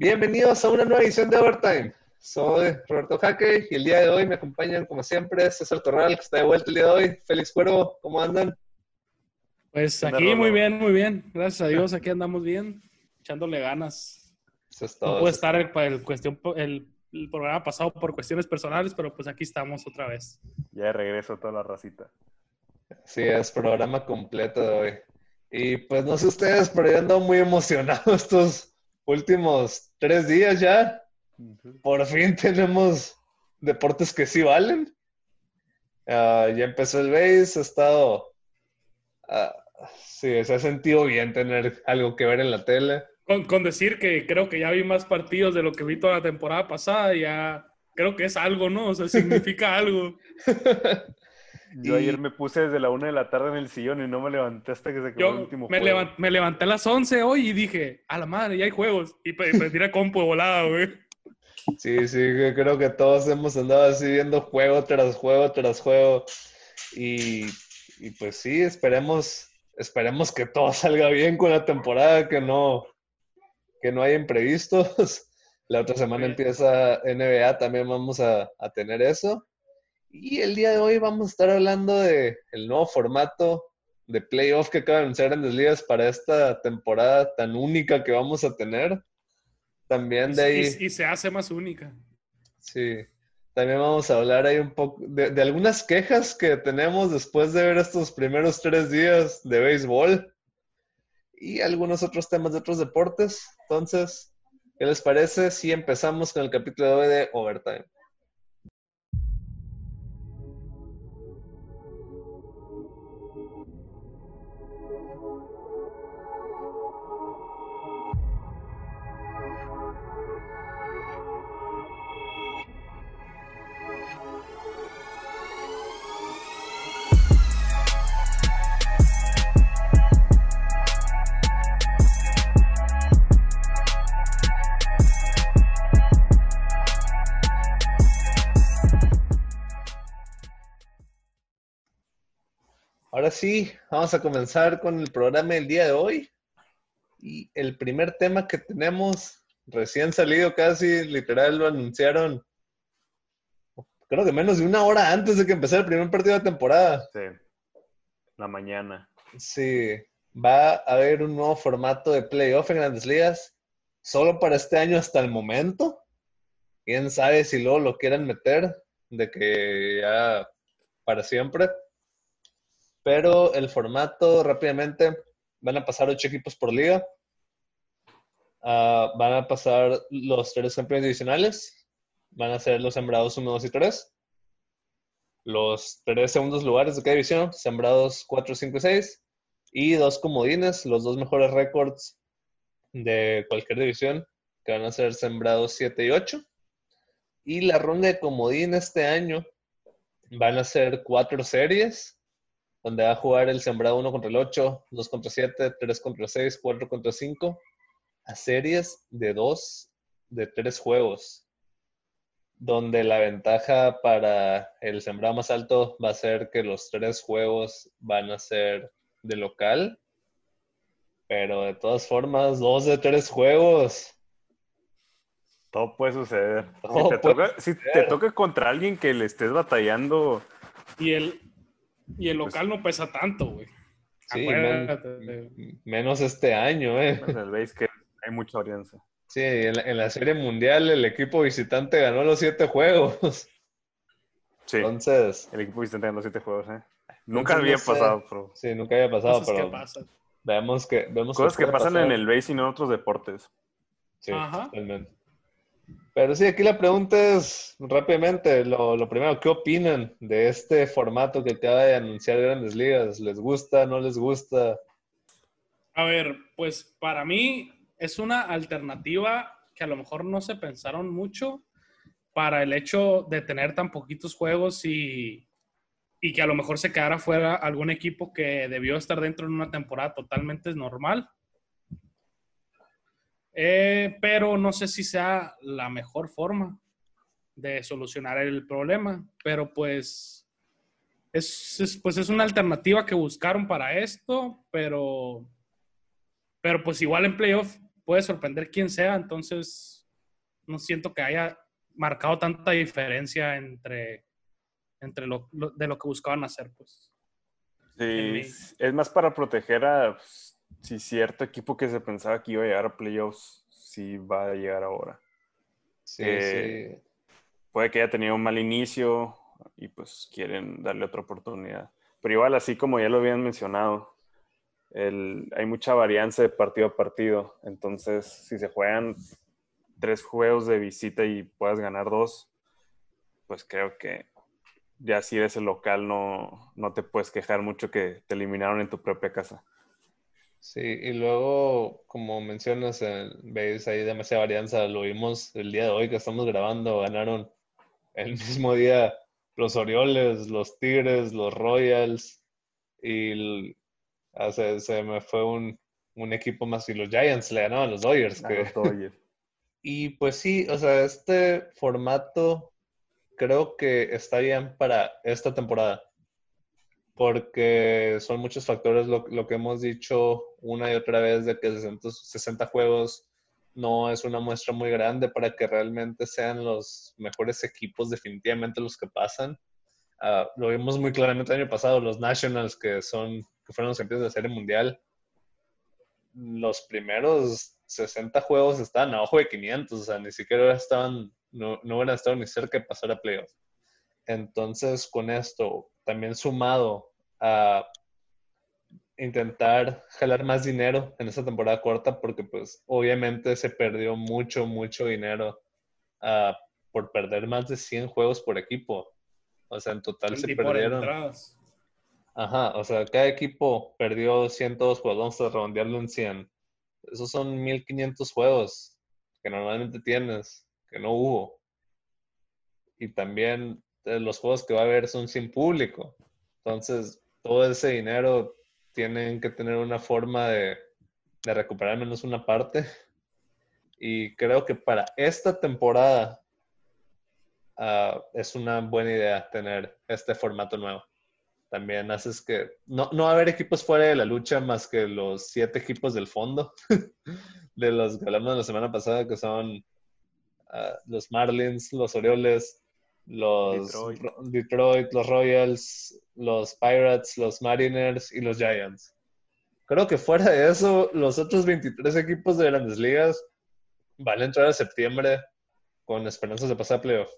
Bienvenidos a una nueva edición de Overtime. Soy Roberto Jaque y el día de hoy me acompañan, como siempre, César Torral, que está de vuelta el día de hoy. Félix Cuervo, ¿cómo andan? Pues aquí muy bien, muy bien. Gracias a Dios, aquí andamos bien, echándole ganas. Eso es todo. No puede estar el, el cuestión, el, el programa pasado por cuestiones personales, pero pues aquí estamos otra vez. Ya de regreso toda la racita. Sí, es programa completo de hoy. Y pues no sé ustedes, pero yo ando muy emocionado estos últimos tres días ya. Por fin tenemos deportes que sí valen. Ah, ya empezó el base, ha estado... ah, sí, se ha sentido bien tener algo que ver en la tele. Con, con decir que creo que ya vi más partidos de lo que vi toda la temporada pasada, ya creo que es algo, ¿no? O sea, significa algo. Yo Y- ayer me puse desde la una de la tarde en el sillón y no me levanté hasta que se acabó el Yo último me, juego. me levanté a las 11 hoy y dije, a la madre, ya hay juegos. Y pre- prendí la compu de volada, güey. Sí, sí, que creo que todos hemos andado así viendo juego tras juego tras juego. Y, y pues sí, esperemos, esperemos que todo salga bien con la temporada, que no, que no haya imprevistos. La otra semana empieza NBA, también vamos a, a tener eso. Y el día de hoy vamos a estar hablando de el nuevo formato de playoff que acaba de anunciar Grandes Ligas para esta temporada tan única que vamos a tener. También de ahí... Y, y se hace más única. Sí, también vamos a hablar ahí un poco de, de algunas quejas que tenemos después de ver estos primeros tres días de béisbol y algunos otros temas de otros deportes. Entonces, ¿qué les parece si empezamos con el capítulo de hoy de Overtime? Sí, vamos a comenzar con el programa del día de hoy. Y el primer tema que tenemos, recién salido casi, literal, lo anunciaron, creo que menos de una hora antes de que empezara el primer partido de temporada. Sí. La mañana. Sí, va a haber un nuevo formato de playoff en Grandes Ligas, solo para este año hasta el momento. Quién sabe si luego lo quieran meter, de que ya para siempre. Pero el formato rápidamente van a pasar ocho equipos por liga. Ah, van a pasar los tres campeones divisionales. Van a ser los sembrados 1, 2 y 3 los tres segundos lugares de cada división, sembrados 4, 5 y 6, y dos comodines, los dos mejores récords de cualquier división, que van a ser sembrados 7 y 8. Y la ronda de comodín este año van a ser cuatro series, donde va a jugar el sembrado 1 contra el 8, 2 contra 7, 3 contra 6, 4 contra 5, a series de 2, de 3 juegos donde la ventaja para el sembrado más alto va a ser que los tres juegos van a ser de local. Pero de todas formas, dos de tres juegos. Todo puede suceder. Todo si, te puede toca, si te toca contra alguien que le estés batallando, Y el, y el local no pesa tanto, güey. Sí, men- menos este año, ¿eh? en el base que hay mucha varianza. Sí, en la, en la serie mundial el equipo visitante ganó los siete juegos. Sí. Entonces, El equipo visitante ganó siete juegos, ¿eh? Nunca había no sé. pasado, pero... sí, nunca había pasado, Cosas que pero pasan. veamos que vemos Cosas que pasan pasar. en el base y no en otros deportes. Sí, Ajá. totalmente. Pero sí, aquí la pregunta es rápidamente, lo, lo primero, ¿qué opinan de este formato que acaba de anunciar Grandes Ligas? ¿Les gusta, no les gusta? A ver, pues para mí es una alternativa que a lo mejor no se pensaron mucho para el hecho de tener tan poquitos juegos y, y que a lo mejor se quedara fuera algún equipo que debió estar dentro en una temporada totalmente normal. Eh, pero no sé si sea la mejor forma de solucionar el problema, pero pues es, es- pues es una alternativa que buscaron para esto, pero, pero pues igual en playoff puede sorprender quien sea, entonces no siento que haya marcado tanta diferencia entre, entre lo, de lo que buscaban hacer, pues. Sí, es más para proteger a pues, si cierto equipo que se pensaba que iba a llegar a playoffs, sí va a llegar ahora. Sí, sí. Puede que haya tenido un mal inicio y pues quieren darle otra oportunidad. Pero igual, así como ya lo habían mencionado, hay mucha varianza de partido a partido. Entonces, si se juegan tres juegos de visita y puedas ganar dos, pues creo que ya si eres el local no, no te puedes quejar mucho que te eliminaron en tu propia casa. Sí, y luego, como mencionas, veis ahí demasiada varianza. Lo vimos el día de hoy que estamos grabando, ganaron el mismo día los Orioles, los Tigres, los Royals y ah, se, me fue un, equipo más y los Giants le ganaban a los Dodgers. y pues sí, o sea, este formato creo que está bien para esta temporada porque son muchos factores lo, que hemos dicho una y otra vez de que 60, juegos no es una muestra muy grande para que realmente sean los mejores equipos definitivamente los que pasan. Ah, lo vimos muy claramente el año pasado, los Nationals que son que fueron los campeones de la Serie Mundial. Los primeros 60 juegos estaban abajo de 500, o sea, ni siquiera estaban, no, no hubieran estado ni cerca de pasar a playoffs. Entonces, con esto, también sumado a intentar jalar más dinero en esta temporada corta porque pues obviamente se perdió mucho, mucho dinero uh, por perder más de 100 juegos por equipo. O sea, en total se perdieron. Ajá, o sea, cada equipo perdió 102 juegos, vamos a redondearlo en 100. Esos son 1500 juegos que normalmente tienes, que no hubo. Y también los juegos que va a haber son sin público. Entonces, todo ese dinero tienen que tener una forma de, recuperar menos una parte. Y creo que para esta temporada ah, es una buena idea tener este formato nuevo. También haces que no, no va a haber equipos fuera de la lucha más que los siete equipos del fondo, de los que hablamos la semana pasada, que son ah, los Marlins, los Orioles, los Detroit. los Royals, los Pirates, los Mariners y los Giants. Creo que fuera de eso, los otros 23 equipos de grandes ligas van a entrar en septiembre con esperanzas de pasar a playoff.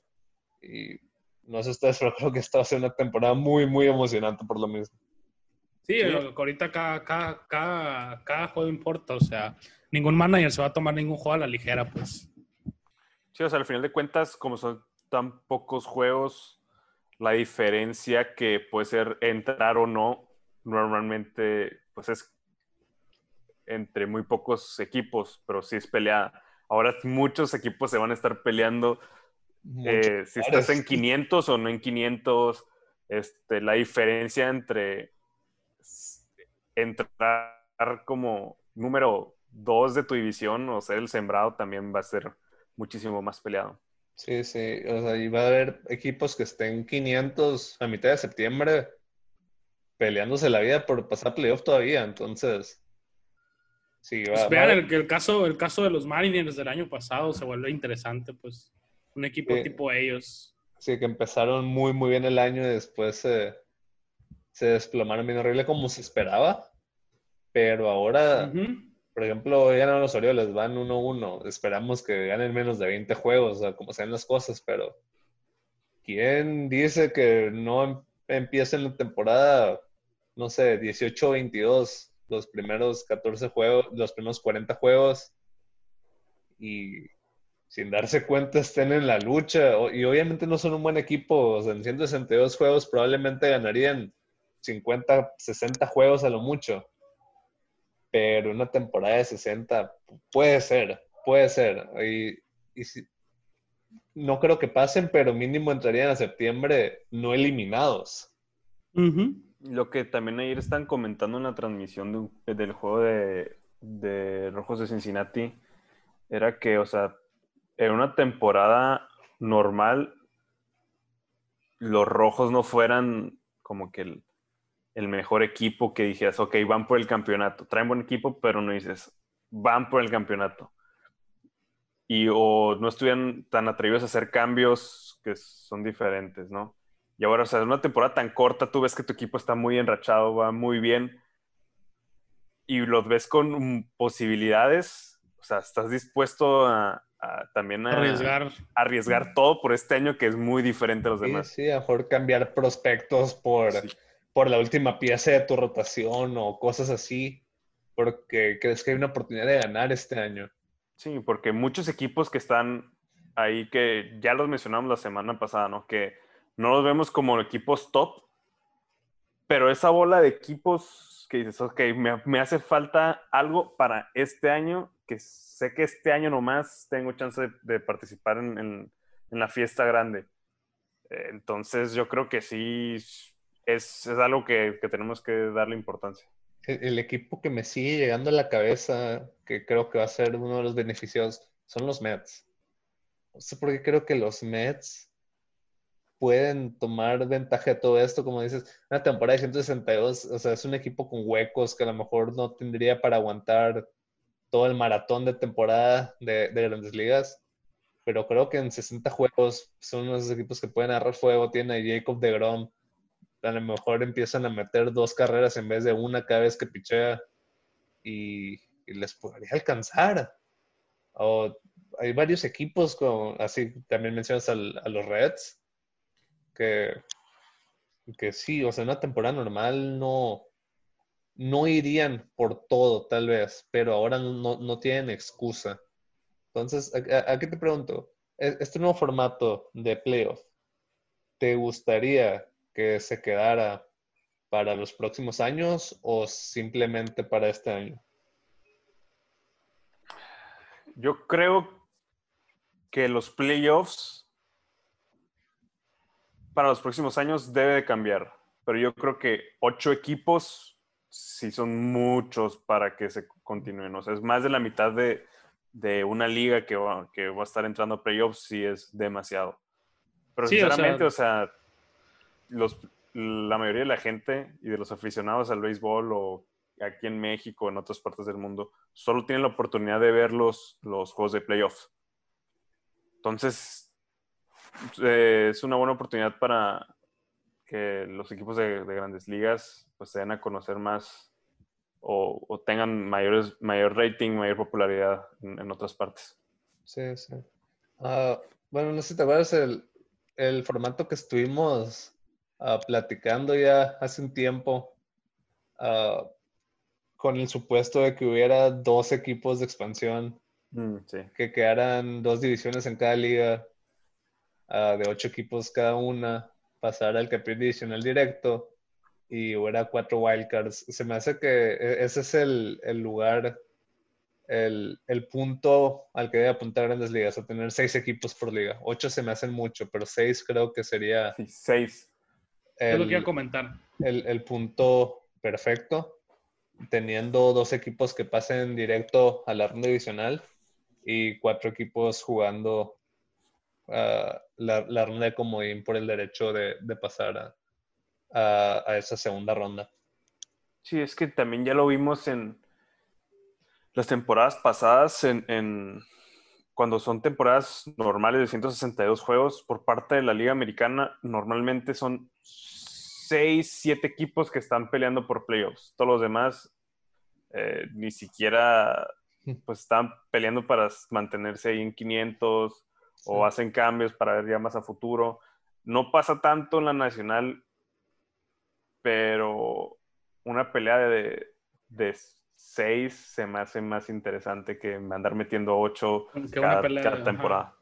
Y no sé ustedes, pero creo que esta va a ser una temporada muy, muy emocionante por lo mismo. Sí, ahorita cada, cada, cada, juego importa. O sea, ningún manager se va a tomar ningún juego a la ligera, pues. Sí, o sea, al final de cuentas, como son tan pocos juegos, la diferencia que puede ser entrar o no, normalmente pues es entre muy pocos equipos, pero sí es peleada. Ahora muchos equipos se van a estar peleando eh, si estás en 500 o no en 500. Este, la diferencia entre entrar como número 2 de tu división o ser el sembrado también va a ser muchísimo más peleado. Sí, sí, o sea, y va a haber equipos que estén 500 a mitad de septiembre peleándose la vida por pasar playoff todavía, entonces... Sí, va, pues vean el, caso, el caso de los Mariners del año pasado se vuelve interesante, pues un equipo tipo ellos. Sí, que empezaron muy, muy bien el año y después se, se desplomaron bien horrible como se esperaba, pero ahora por ejemplo, ganan los Orioles, van 1-1. Esperamos que ganen menos de 20 juegos, o sea, como sean las cosas, pero ¿quién dice que no em-, empiecen la temporada, no sé, 18-22, los primeros 14 juegos, los primeros 40 juegos y sin darse cuenta estén en la lucha? Y obviamente no son un buen equipo, o sea, en 162 juegos probablemente ganarían 50, 60 juegos a lo mucho pero una temporada de 60 puede ser, puede ser. Y, no creo que pasen, pero mínimo entrarían a septiembre no eliminados. Lo que también ayer están comentando en la transmisión del juego de, de Rojos de Cincinnati era que, o sea, en una temporada normal, los rojos no fueran como que el, el mejor equipo que dijeras, ok, van por el campeonato, traen buen equipo, pero no dices, van por el campeonato. Y o no estuvieran tan atrevidos a hacer cambios que son diferentes, ¿no? Y ahora, o sea, en una temporada tan corta, tú ves que tu equipo está muy enrachado, va muy bien, y los ves con posibilidades, o sea, estás dispuesto a, también a arriesgar. arriesgar todo por este año que es muy diferente a los demás. Sí, a lo mejor cambiar prospectos por, por la última pieza de tu rotación o cosas así, porque crees que hay una oportunidad de ganar este año. Sí, porque muchos equipos que están ahí, que ya los mencionamos la semana pasada, ¿no? Que no los vemos como equipos top, pero esa bola de equipos que dices, ok, me, hace falta algo para este año, que sé que este año nomás tengo chance de, participar en, la fiesta grande. Entonces yo creo que sí es, algo que, tenemos que darle importancia. El, equipo que me sigue llegando a la cabeza, que creo que va a ser uno de los beneficios, son los Mets. No sé por qué creo que los Mets pueden tomar ventaja de todo esto, como dices, una temporada de 162, o sea, es un equipo con huecos que a lo mejor no tendría para aguantar todo el maratón de temporada de, grandes ligas, pero creo que en 60 juegos son unos equipos que pueden agarrar fuego, tiene a Jacob de Grom, a lo mejor empiezan a meter dos carreras en vez de una cada vez que pichea y, les podría alcanzar. O hay varios equipos, como, así también mencionas a los Reds, que, que sí, o sea, en una temporada normal no, no irían por todo, tal vez, pero ahora no, no tienen excusa. Entonces, aquí te pregunto, e, este nuevo formato de playoff, ¿te gustaría que se quedara para los próximos años o simplemente para este año? Yo creo que los playoffs para los próximos años debe de cambiar, pero yo creo que ocho equipos sí son muchos para que se continúen. O sea, es más de la mitad de, una liga que va, que va a estar entrando a playoffs, sí es demasiado. Pero sinceramente, o sea, los, la mayoría de la gente y de los aficionados al béisbol o aquí en México, en otras partes del mundo, solo tienen la oportunidad de ver los, los juegos de playoffs. Entonces, eh, es una buena oportunidad para que los equipos de, grandes ligas pues, se den a conocer más o, tengan mayores, mayor rating, mayor popularidad en, otras partes. Sí, sí. Ah, bueno, no sé si te acuerdas el, el formato que estuvimos uh, platicando ya hace un tiempo uh, con el supuesto de que hubiera dos equipos de expansión, mm, sí. que quedaran dos divisiones en cada liga de ocho equipos cada una, pasar al campeón divisional directo y hubiera cuatro wildcards. Se me hace que e, ese es el, el lugar, el, el, punto al que debe apuntar grandes ligas, a tener seis equipos por liga. Ocho se me hacen mucho, pero seis creo que sería... seis. Es lo que iba a comentar. El, el punto perfecto, teniendo dos equipos que pasen directo a la ronda divisional y cuatro equipos jugando la, la, ronda de comodín por el derecho de, pasar a, a, esa segunda ronda. Sí, es que también ya lo vimos en las temporadas pasadas, en, cuando son temporadas normales de 162 juegos por parte de la Liga Americana, normalmente son 6, 7 equipos que están peleando por playoffs. Todos los demás eh, ni siquiera pues están peleando para mantenerse ahí en 500 o hacen cambios para ver ya más a futuro. No pasa tanto en la nacional, pero una pelea de, de seis se me hace más interesante que andar metiendo ocho cada, temporada.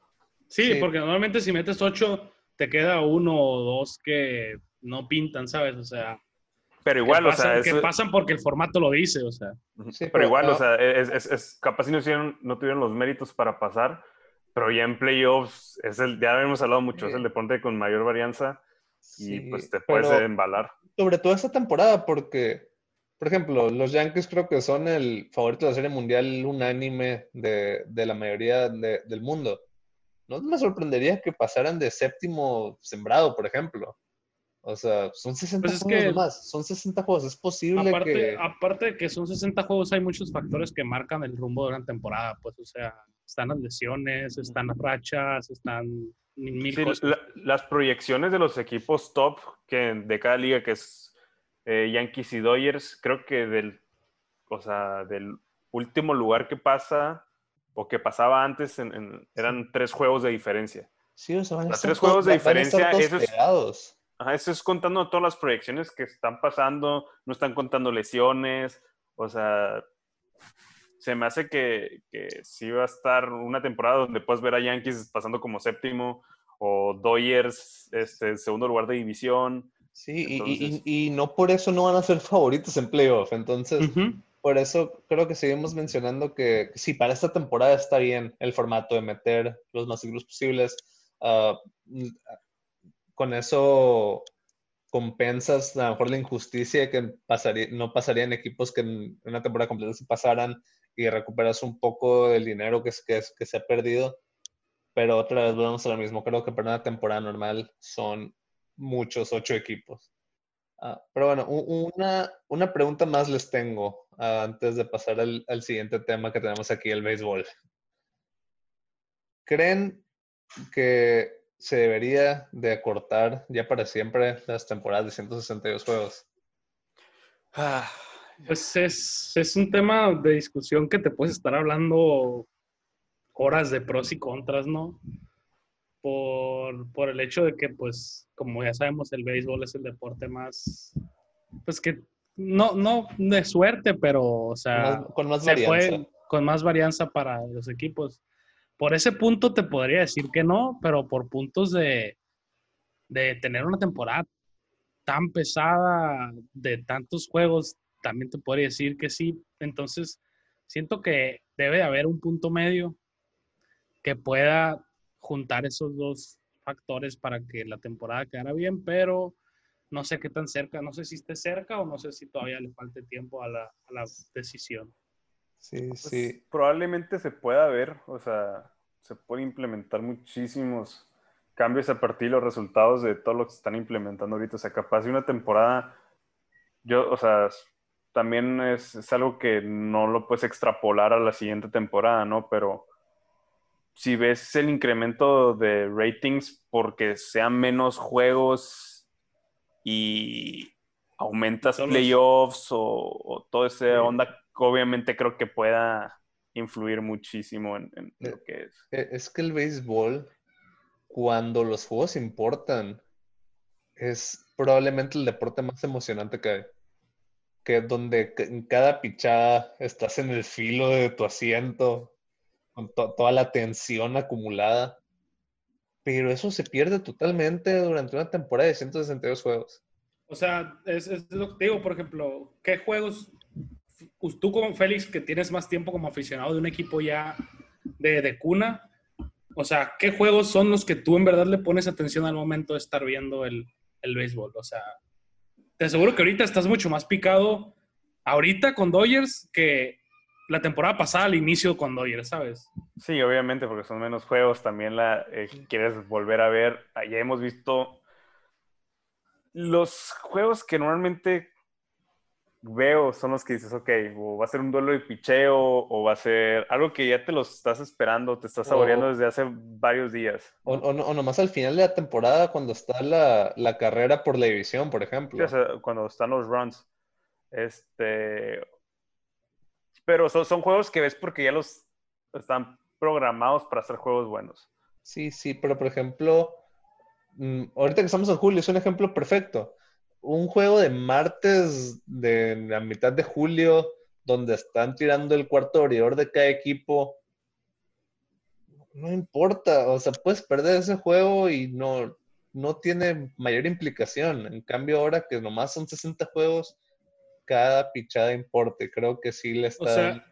Sí, porque normalmente si metes ocho, te queda uno o dos que no pintan, ¿sabes? O sea. Pero igual, o sea. Que pasan porque el formato lo dice, o sea. pero, igual, o sea, es, capaz si no, no tuvieron los méritos para pasar, pero ya en playoffs, es el, ya hemos hablado mucho, es el deporte con mayor varianza y pues te puedes embalar. Sobre todo esta temporada, porque, por ejemplo, los Yankees creo que son el favorito de la Serie Mundial unánime de, de la mayoría del mundo. No me sorprendería que pasaran de séptimo sembrado, por ejemplo. O sea, son 60 Pues es juegos que- nomás. Son 60 juegos. Es posible Aparte, que. aparte de que son 60 juegos, hay muchos factores que marcan el rumbo de una temporada. Pues, o sea, están las lesiones, están las rachas, están mil, mil Sí, cosas. la- las proyecciones de los equipos top que de cada liga, que es eh, Yankees y Dodgers, creo que del, o sea, del último lugar que pasa o que pasaba antes en- en- eran tres juegos de diferencia. Sí, o sea, van a Los estar tres juegos de diferencia, eso es-. Ajá, eso es contando todas las proyecciones que están pasando, no están contando lesiones, o sea, se me hace que, que sí va a estar una temporada donde puedes ver a Yankees pasando como séptimo o Dodgers este, segundo lugar de división. Sí, y- y, y- y no por eso no van a ser favoritos en playoff. Entonces, por eso creo que seguimos mencionando que sí, para esta temporada está bien el formato de meter los más seguros posibles. Mm, con eso compensas a lo mejor la injusticia que pasaría, no pasaría en equipos que en una temporada completa se pasaran y recuperas un poco del dinero que, es, que, es- que se ha perdido. Pero otra vez volvemos a lo mismo. Creo que para una temporada normal son muchos, ocho equipos. Ah, pero bueno, una, una pregunta más les tengo ah, antes de pasar al, al siguiente tema que tenemos aquí, el béisbol. ¿Creen que se debería de acortar ya para siempre las temporadas de 162 juegos? Ah, Pues es, es un tema de discusión que te puedes estar hablando horas de pros y contras, ¿no? Por, por el hecho de que, pues, como ya sabemos, el béisbol es el deporte más, pues que, no, no de suerte, pero, o sea, Más- con más se varianza. fue con más varianza para los equipos. Por ese punto te podría decir que no, pero por puntos de, de tener una temporada tan pesada, de tantos juegos, también te podría decir que sí. Entonces, siento que debe de haber un punto medio que pueda juntar esos dos factores para que la temporada quedara bien, pero no sé qué tan cerca, no sé si esté cerca o no sé si todavía le falte tiempo a la, a la decisión. Sí, pues, sí. Probablemente se pueda ver, o sea, se puede implementar muchísimos cambios a partir de los resultados de todo lo que se están implementando ahorita. O sea, capaz de una temporada, yo, o sea, también es, es algo que no lo puedes extrapolar a la siguiente temporada, ¿no? Pero si ves el incremento de ratings porque sean menos juegos y aumentas Todos playoffs o, o todo ese Sí. onda, obviamente creo que pueda influir muchísimo en, en Eh, lo que es. E- Es que el béisbol, cuando los juegos importan, es probablemente el deporte más emocionante que hay. Que donde en cada pichada estás en el filo de tu asiento, toda la tensión acumulada. Pero eso se pierde totalmente durante una temporada de 162 juegos. O sea, es, es lo que digo, por ejemplo, ¿qué juegos, tú como Félix, que tienes más tiempo como aficionado de un equipo ya de, de cuna, o sea, ¿qué juegos son los que tú en verdad le pones atención al momento de estar viendo el, el béisbol? O sea, te aseguro que ahorita estás mucho más picado ahorita con Dodgers que la temporada pasada al inicio con Dodgers, ¿sabes? Sí, obviamente, porque son menos juegos, también la eh, quieres volver a ver. Ya hemos visto los juegos que normalmente veo son los que dices, ok, o va a ser un duelo de picheo, o va a ser algo que ya te los estás esperando, te estás saboreando O- desde hace varios días. O, o no- o nomás al final de la temporada, cuando está la, la carrera por la división, por Sí, ejemplo. o sea, cuando están los runs. Este. Pero son, juegos que ves porque ya los están programados para ser juegos buenos. Sí, sí, pero por ejemplo, mm, ahorita que estamos en julio, es un ejemplo perfecto. Un juego de martes de la mitad de julio, donde están tirando el cuarto abridor de cada equipo, no importa, o sea, puedes perder ese juego y no, no tiene mayor implicación. En cambio, ahora que nomás son 60 juegos, cada pichada importa. y Creo que sí le O está. sea,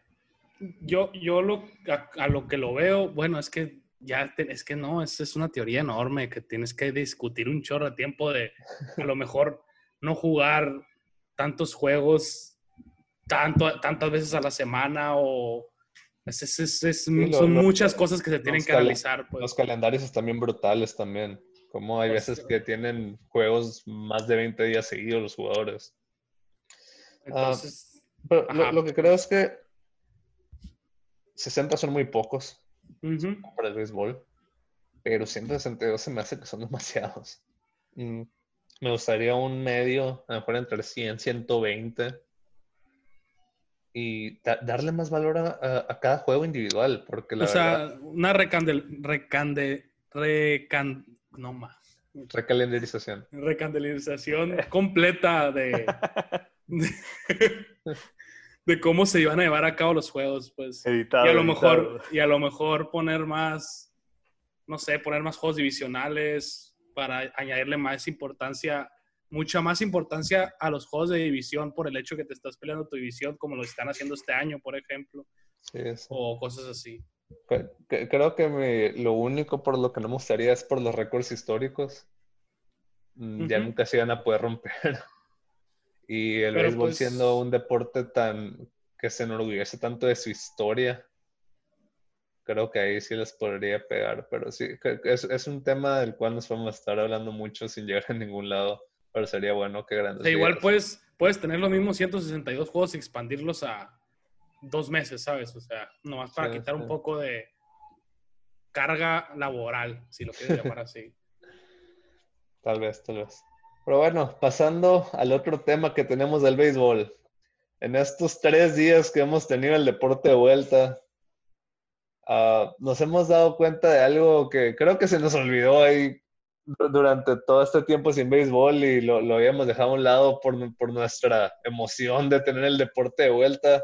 yo, yo lo, a, a lo que lo veo, bueno, es que ya, te- es que no, es, es una teoría enorme que tienes que discutir un chorro de tiempo de a lo mejor no jugar tantos juegos tanto, tantas veces a la semana o es, es- es- es- lo- son lo- muchas cosas que se tienen que analizar. Pues. Los calendarios están bien brutales también. Como hay veces que tienen juegos más de 20 días seguidos los jugadores. Entonces, Pero lo, que creo es que 60 son muy pocos para el béisbol, pero 162 se me hace que son demasiados. Mm, Me gustaría un medio, a lo mejor entre 100 120, y da- darle más valor a, a- a cada juego individual, porque la o sea, verdad, una recandel, recande, recan, no más, recalendarización. recandelización completa de, de, de cómo se iban a llevar a cabo los juegos, pues. Editado. y a lo editado. mejor y a lo mejor poner más no sé poner más juegos divisionales para añadirle más importancia mucha más importancia a los juegos de división por el hecho que te estás peleando tu división como lo están haciendo este año por ejemplo Sí, sí. o cosas así cre- Creo que me- lo único por lo que no me gustaría es por los récords históricos. Mm, Ya nunca se iban a poder romper. Y el Pero, béisbol pues- siendo un deporte tan que se enorgullece tanto de su historia, creo que ahí sí les podría pegar. Pero sí, es, es un tema del cual nos podemos estar hablando mucho sin llegar a ningún lado. Pero sería bueno que o grandes. sea, igual puedes puedes tener los mismos 162 juegos y expandirlos a dos meses sabes o sea nomás para Sí, quitar sí. un poco de carga laboral si lo quieres llamar así Tal vez, tal vez. Pero bueno, pasando al otro tema que tenemos del béisbol. En estos tres días que hemos tenido el deporte de vuelta, ah, nos hemos dado cuenta de algo que creo que se nos olvidó ahí du- durante todo este tiempo sin béisbol y lo, lo habíamos dejado a un lado por, por nuestra emoción de tener el deporte de vuelta.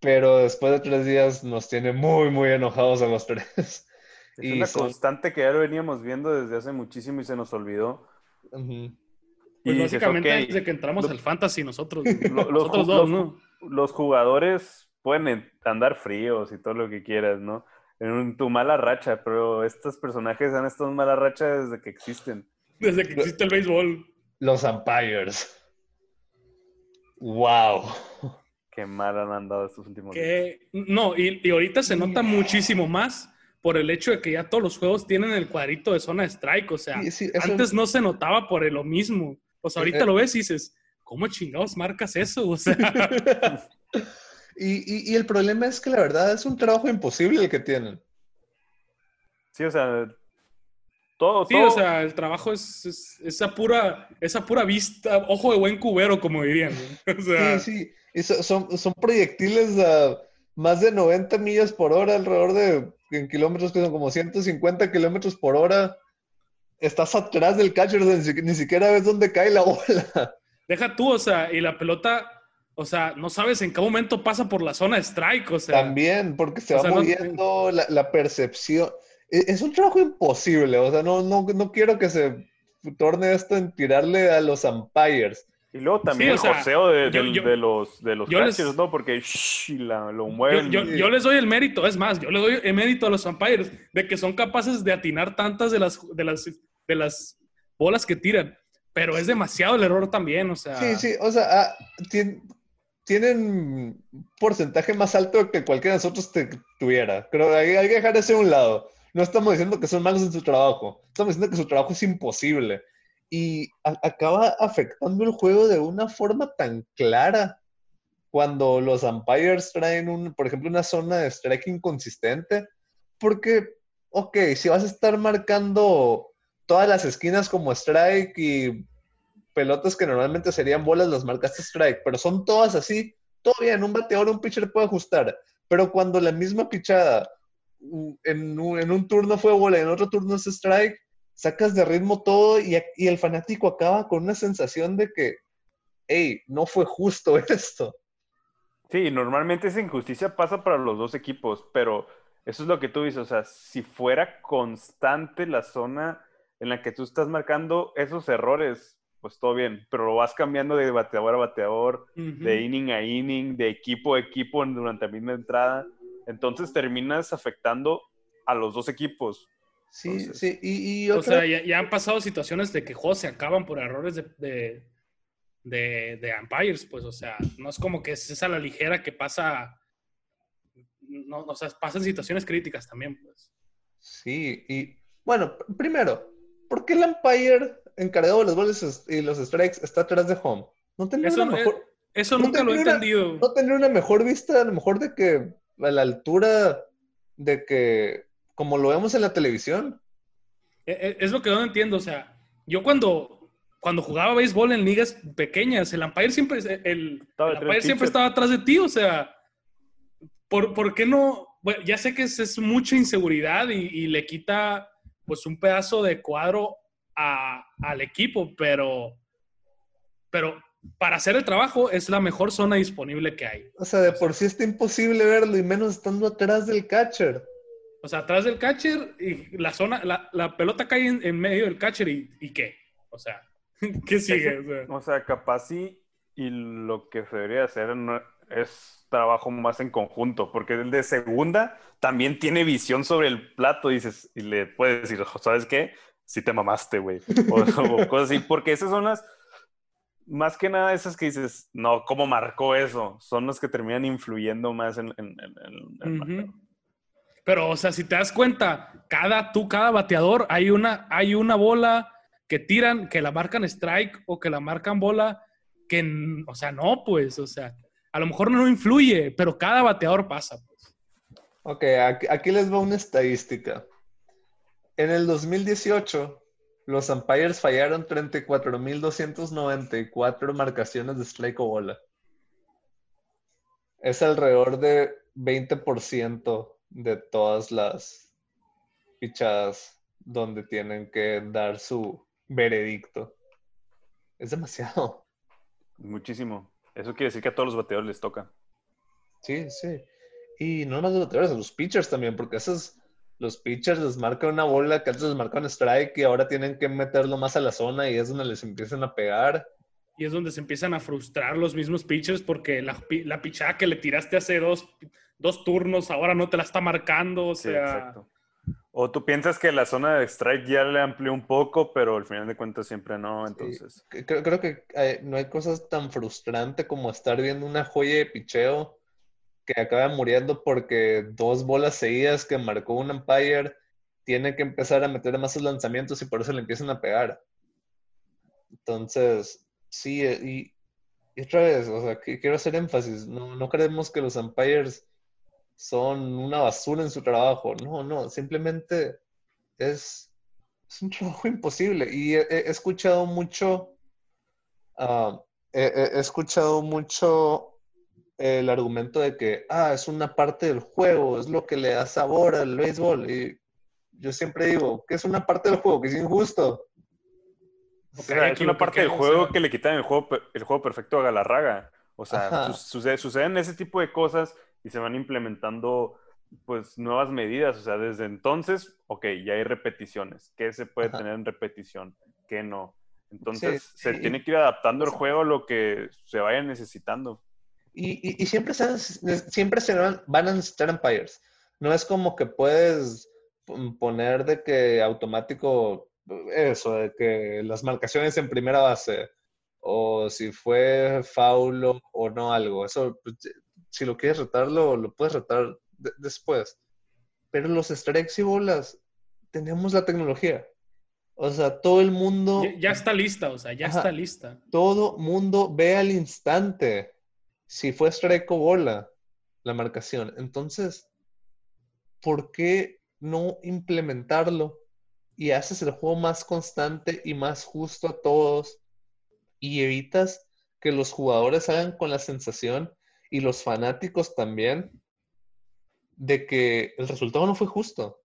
Pero después de tres días nos tiene muy, muy enojados a los tres. Es y una son- constante que ya lo veníamos viendo desde hace muchísimo y se nos olvidó. Pues y dices, básicamente desde que entramos lo- al fantasy nosotros lo- los, nosotros dos los- no los jugadores pueden en- andar fríos y todo lo que quieras, ¿no? En un- tu mala racha, pero estos personajes han estado en mala racha desde que existen. Desde que existe el béisbol. Los umpires. Wow. Qué mal han andado estos últimos días. No, y, y ahorita se nota muchísimo más por el hecho de que ya todos los juegos tienen el cuadrito de zona de strike. O sea, Sí, sí, eso- antes no se notaba por lo mismo. O sea, ahorita Eh, lo ves y dices, ¿cómo chingados marcas eso? O sea, y, y- y el problema es que la verdad es un trabajo imposible el que tienen. Sí, o sea, todo, sí, todo- o sea, el trabajo es, es- esa, pura, esa pura vista, ojo de buen cubero, como dirían. ¿no? O sea, Sí, sí. Y so- son, son proyectiles a más de 90 millas por hora, alrededor de en kilómetros que son como 150 kilómetros por hora. Estás atrás del catcher, ni, si- ni siquiera ves dónde cae la bola. deja tú, o sea, y la pelota, o sea, no sabes en qué momento pasa por la zona de strike, o sea. También, porque se va sea, no- moviendo la, la percepción. E- Es un trabajo imposible, o sea, no, no, no quiero que se torne esto en tirarle a los umpires. Y luego también Sí, o el sea, joseo de, yo- yo- de los, de los yo les- catchers, ¿no? Porque shh, la- lo mueven. yo- y- yo les doy el mérito, es más, yo le doy el mérito a los umpires de que son capaces de atinar tantas de las, de las, de las bolas que tiran, pero es demasiado el error también, o sea. Sí, sí, o sea, ah, tien- tienen un porcentaje más alto que cualquiera de nosotros te- tuviera. Creo que hay, hay que dejar eso a un lado. No estamos diciendo que son malos en su trabajo, estamos diciendo que su trabajo es imposible. Y acaba afectando el juego de una forma tan clara cuando los umpires traen, un, por ejemplo, una zona de strike inconsistente. Porque, ok, si vas a estar marcando todas las esquinas como strike y pelotas que normalmente serían bolas, las marcaste strike, pero son todas así, todo bien, un bateador, un pitcher puede ajustar, pero cuando la misma pichada en un, en un turno fue bola en otro turno es strike, sacas de ritmo todo y, y el fanático acaba con una sensación de que, hey, no fue justo esto. Sí, normalmente esa injusticia pasa para los dos equipos, pero eso es lo que tú dices, o sea, si fuera constante la zona en la que tú estás marcando esos errores, pues todo bien, pero lo vas cambiando de bateador a bateador, de inning a inning, de equipo a equipo durante la misma entrada, entonces terminas afectando a los dos equipos. Sí, Entonces- sí, y, y yo O sea, ya, ya han pasado situaciones de que juegos se acaban por errores de, de, de, de umpires, pues, o sea, no es como que es a la ligera que pasa, no, o sea, pasan situaciones críticas también, pues. Sí, y Bueno, pr- primero, ¿por qué el umpire encargado de los goles y los strikes está atrás de home? No tendría Eso, una mejor, eso no nunca lo he tendría una- entendido. no tendría una mejor vista, a lo mejor de que a la altura de que, como lo vemos en la televisión. E- e- Es lo que no entiendo. O sea, yo cuando, cuando jugaba béisbol en ligas pequeñas, el umpire siempre, el, el umpire siempre estaba atrás de ti. O sea, ¿por, por qué no? Bueno, ya sé que es, es mucha inseguridad y, y le quita pues un pedazo de cuadro a- al equipo, pero, pero para hacer el trabajo es la mejor zona disponible que hay. O sea, de por sí está imposible verlo y menos estando atrás del catcher. O sea, atrás del catcher y la zona, la, la pelota cae en, en medio del catcher y, y qué. O sea, ¿qué sigue? O sea, O sea, capaz sí, y lo que se debería hacer no- es trabajo más en conjunto, porque el de segunda también tiene visión sobre el plato, dices, y le puedes decir, ¿sabes qué? Sí te mamaste, güey. O, o cosas así, porque esas son las, más que nada esas que dices, no, ¿cómo marcó eso? Son las que terminan influyendo más en, en- en- en- en el. Ujú. Pero, o sea, si te das cuenta, cada, tú, cada bateador, hay una, hay una bola que tiran, que la marcan strike o que la marcan bola, que, o sea, no, pues, o sea, a lo mejor no influye, pero cada bateador pasa. Pues. Ok, aquí, aquí les va una estadística. En el 2018, los umpires fallaron 34.294 marcaciones de strike o bola. Es alrededor de 20% de todas las pichadas donde tienen que dar su veredicto. Es demasiado. Muchísimo. Eso quiere decir que a todos los bateadores les toca. Sí, sí. Y no más los bateadores, a los pitchers también, porque esos, los pitchers les marcan una bola que antes les marcaban strike y ahora tienen que meterlo más a la zona y es donde les empiezan a pegar. Y es donde se empiezan a frustrar los mismos pitchers porque la, la pichada que le tiraste hace dos, dos turnos ahora no te la está marcando. O Sí, sea, exacto. O tú piensas que la zona de strike ya le amplió un poco, pero al final de cuentas siempre no, entonces. Creo, creo que eh, no hay cosas tan frustrante como estar viendo una joya de picheo que acaba muriendo porque dos bolas seguidas que marcó un umpire tiene que empezar a meter más sus lanzamientos y por eso le empiezan a pegar. Entonces, sí, eh, y, y otra vez, o sea, que- quiero hacer énfasis, no, no creemos que los umpires son una basura en su trabajo, no, no, simplemente es, es un trabajo imposible y he, he escuchado mucho, ah, he, escuchado mucho el argumento de que, ah, es una parte del juego, es lo que le da sabor al béisbol y yo siempre digo, que es una parte del juego, que es injusto. O sea, es que una parte del juego que le quitan el juego, el juego perfecto a Galarraga. O sea, Ajá. su- sucede- suceden ese tipo de cosas y se van implementando pues nuevas medidas. O sea, desde entonces, ok, ya hay repeticiones. ¿Qué se puede Ajá. tener en repetición? ¿Qué no? Entonces, Sí, se sí. tiene que ir adaptando el juego a lo que se vaya necesitando. Y, y- y siempre, se, siempre se van, van a necesitar umpires. No es como que puedes poner de que automático eso, de que las marcaciones en primera base, o si fue faulo o no algo. Eso, pues, si lo quieres retarlo, lo puedes retar de- después. Pero los strikes y bolas, tenemos la tecnología. O sea, todo el mundo ya, ya está lista, o sea, ya Ajá. está lista. todo mundo ve al instante si fue strike o bola la marcación. Entonces, ¿por qué no implementarlo? Y haces el juego más constante y más justo a todos y evitas que los jugadores hagan con la sensación y los fanáticos también de que el resultado no fue justo.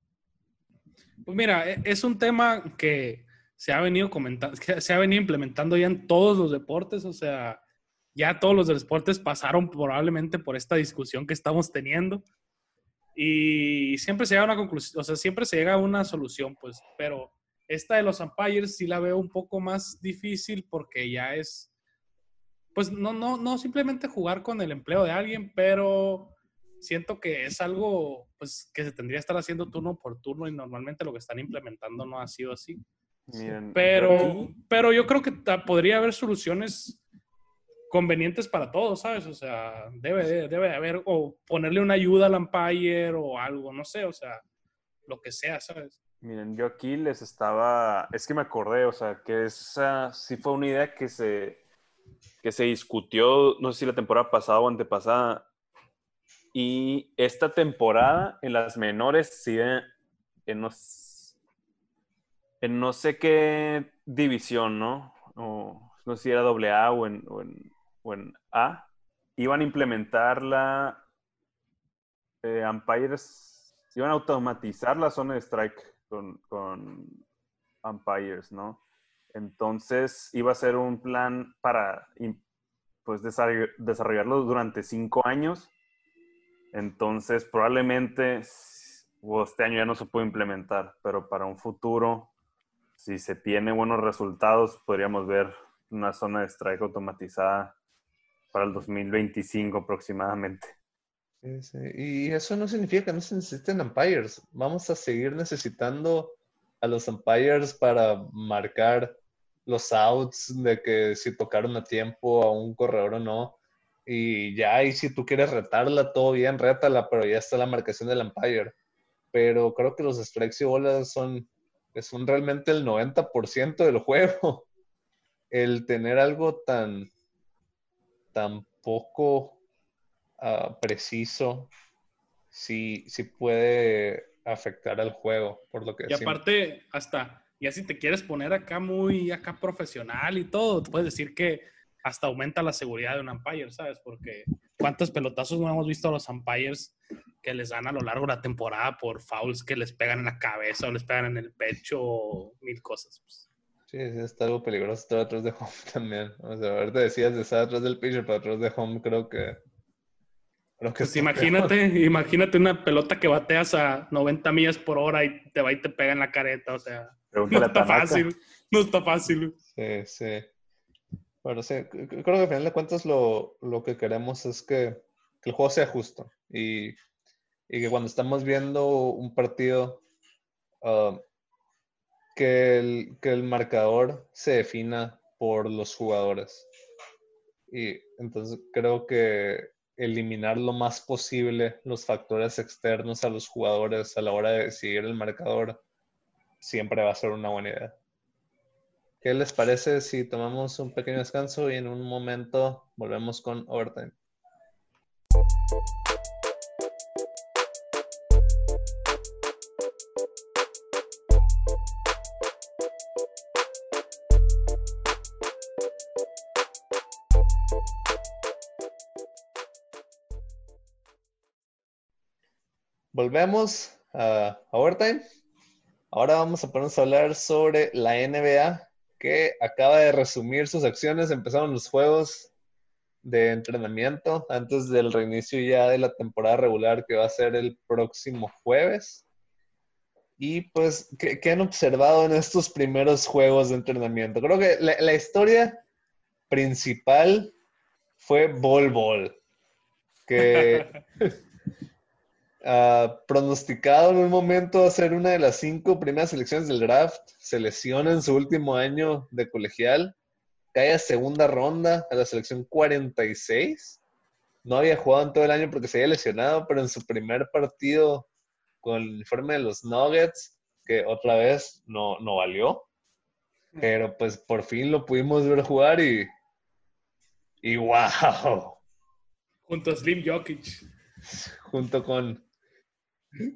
Pues mira, e- es un tema que se ha venido comentando, que se ha venido implementando ya en todos los deportes, o sea, ya todos los deportes pasaron probablemente por esta discusión que estamos teniendo y siempre se llega a una conclusión, o sea, siempre se llega a una solución, pues, pero esta de los umpires sí la veo un poco más difícil porque ya es, pues, no, no, no simplemente jugar con el empleo de alguien, pero siento que es algo pues que se tendría que estar haciendo turno por turno y normalmente lo que están implementando no ha sido así. Miren, Pero, pero yo creo que podría haber soluciones convenientes para todos, ¿sabes? O sea, debe de, debe de haber, o ponerle una ayuda al umpire o algo, no sé, o sea, lo que sea, ¿sabes? Miren, yo aquí les estaba, es que me acordé, o sea, que esa sí fue una idea que se, que se discutió, no sé si la temporada pasada o antepasada, y esta temporada en las menores, sí, en no, en no sé qué división, ¿no? O, no sé si era doble A o en, o en, o en A, iban a implementar la eh, umpires, iban a automatizar la zona de strike con, con umpires, ¿no? Entonces iba a ser un plan para pues, desarrollarlo durante cinco años. Entonces probablemente este año ya no se puede implementar, pero para un futuro, si se tiene buenos resultados, podríamos ver una zona de strike automatizada para el 2025 aproximadamente. Y eso no significa que no se necesiten umpires. Vamos a seguir necesitando a los umpires para marcar los outs de que si tocaron a tiempo a un corredor o no. Y ya, y si tú quieres retarla, todo bien, rétala, pero ya está la marcación del umpire. Pero creo que los strikes y bolas son, son realmente el 90% del juego. El tener algo tan, tan poco Ah, preciso, sí, sí puede afectar al juego, por lo que Y aparte, hasta, ya si te quieres poner acá muy acá profesional y todo, puedes decir que hasta aumenta la seguridad de un umpire, ¿sabes? Porque cuántos pelotazos no hemos visto a los umpires que les dan a lo largo de la temporada por fouls que les pegan en la cabeza o les pegan en el pecho o mil cosas. Pues. Sí, sí, está algo peligroso estar atrás de home también. O sea, ahorita decías de estar atrás del pitcher, pero atrás de home creo que pues imagínate, imagínate una pelota que bateas a 90 millas por hora y te va y te pega en la careta, o sea, no está fácil, no está fácil. Sí, sí. Bueno, sí, creo que al final de cuentas lo, que queremos es que, el juego sea justo y, que cuando estamos viendo un partido, ah, que, el, que el marcador se defina por los jugadores. Y entonces creo que eliminar lo más posible los factores externos a los jugadores a la hora de decidir el marcador siempre va a ser una buena idea. ¿Qué les parece si tomamos un pequeño descanso y en un momento volvemos con overtime? Volvemos a Overtime. Ahora vamos a ponernos a hablar sobre la NBA, que acaba de resumir sus acciones. Empezaron los juegos de entrenamiento antes del reinicio ya de la temporada regular, que va a ser el próximo jueves. Y pues, ¿qué, han observado en estos primeros juegos de entrenamiento? Creo que la, historia principal fue Bol Bol, que Ah, pronosticado en un momento a ser una de las cinco primeras selecciones del draft, se lesiona en su último año de colegial, cae a segunda ronda a la selección 46. No había jugado en todo el año porque se había lesionado, pero en su primer partido con el uniforme de los Nuggets, que otra vez no, no valió. Pero pues por fin lo pudimos ver jugar y. Y wow. Junto a Slim Jokic. Junto con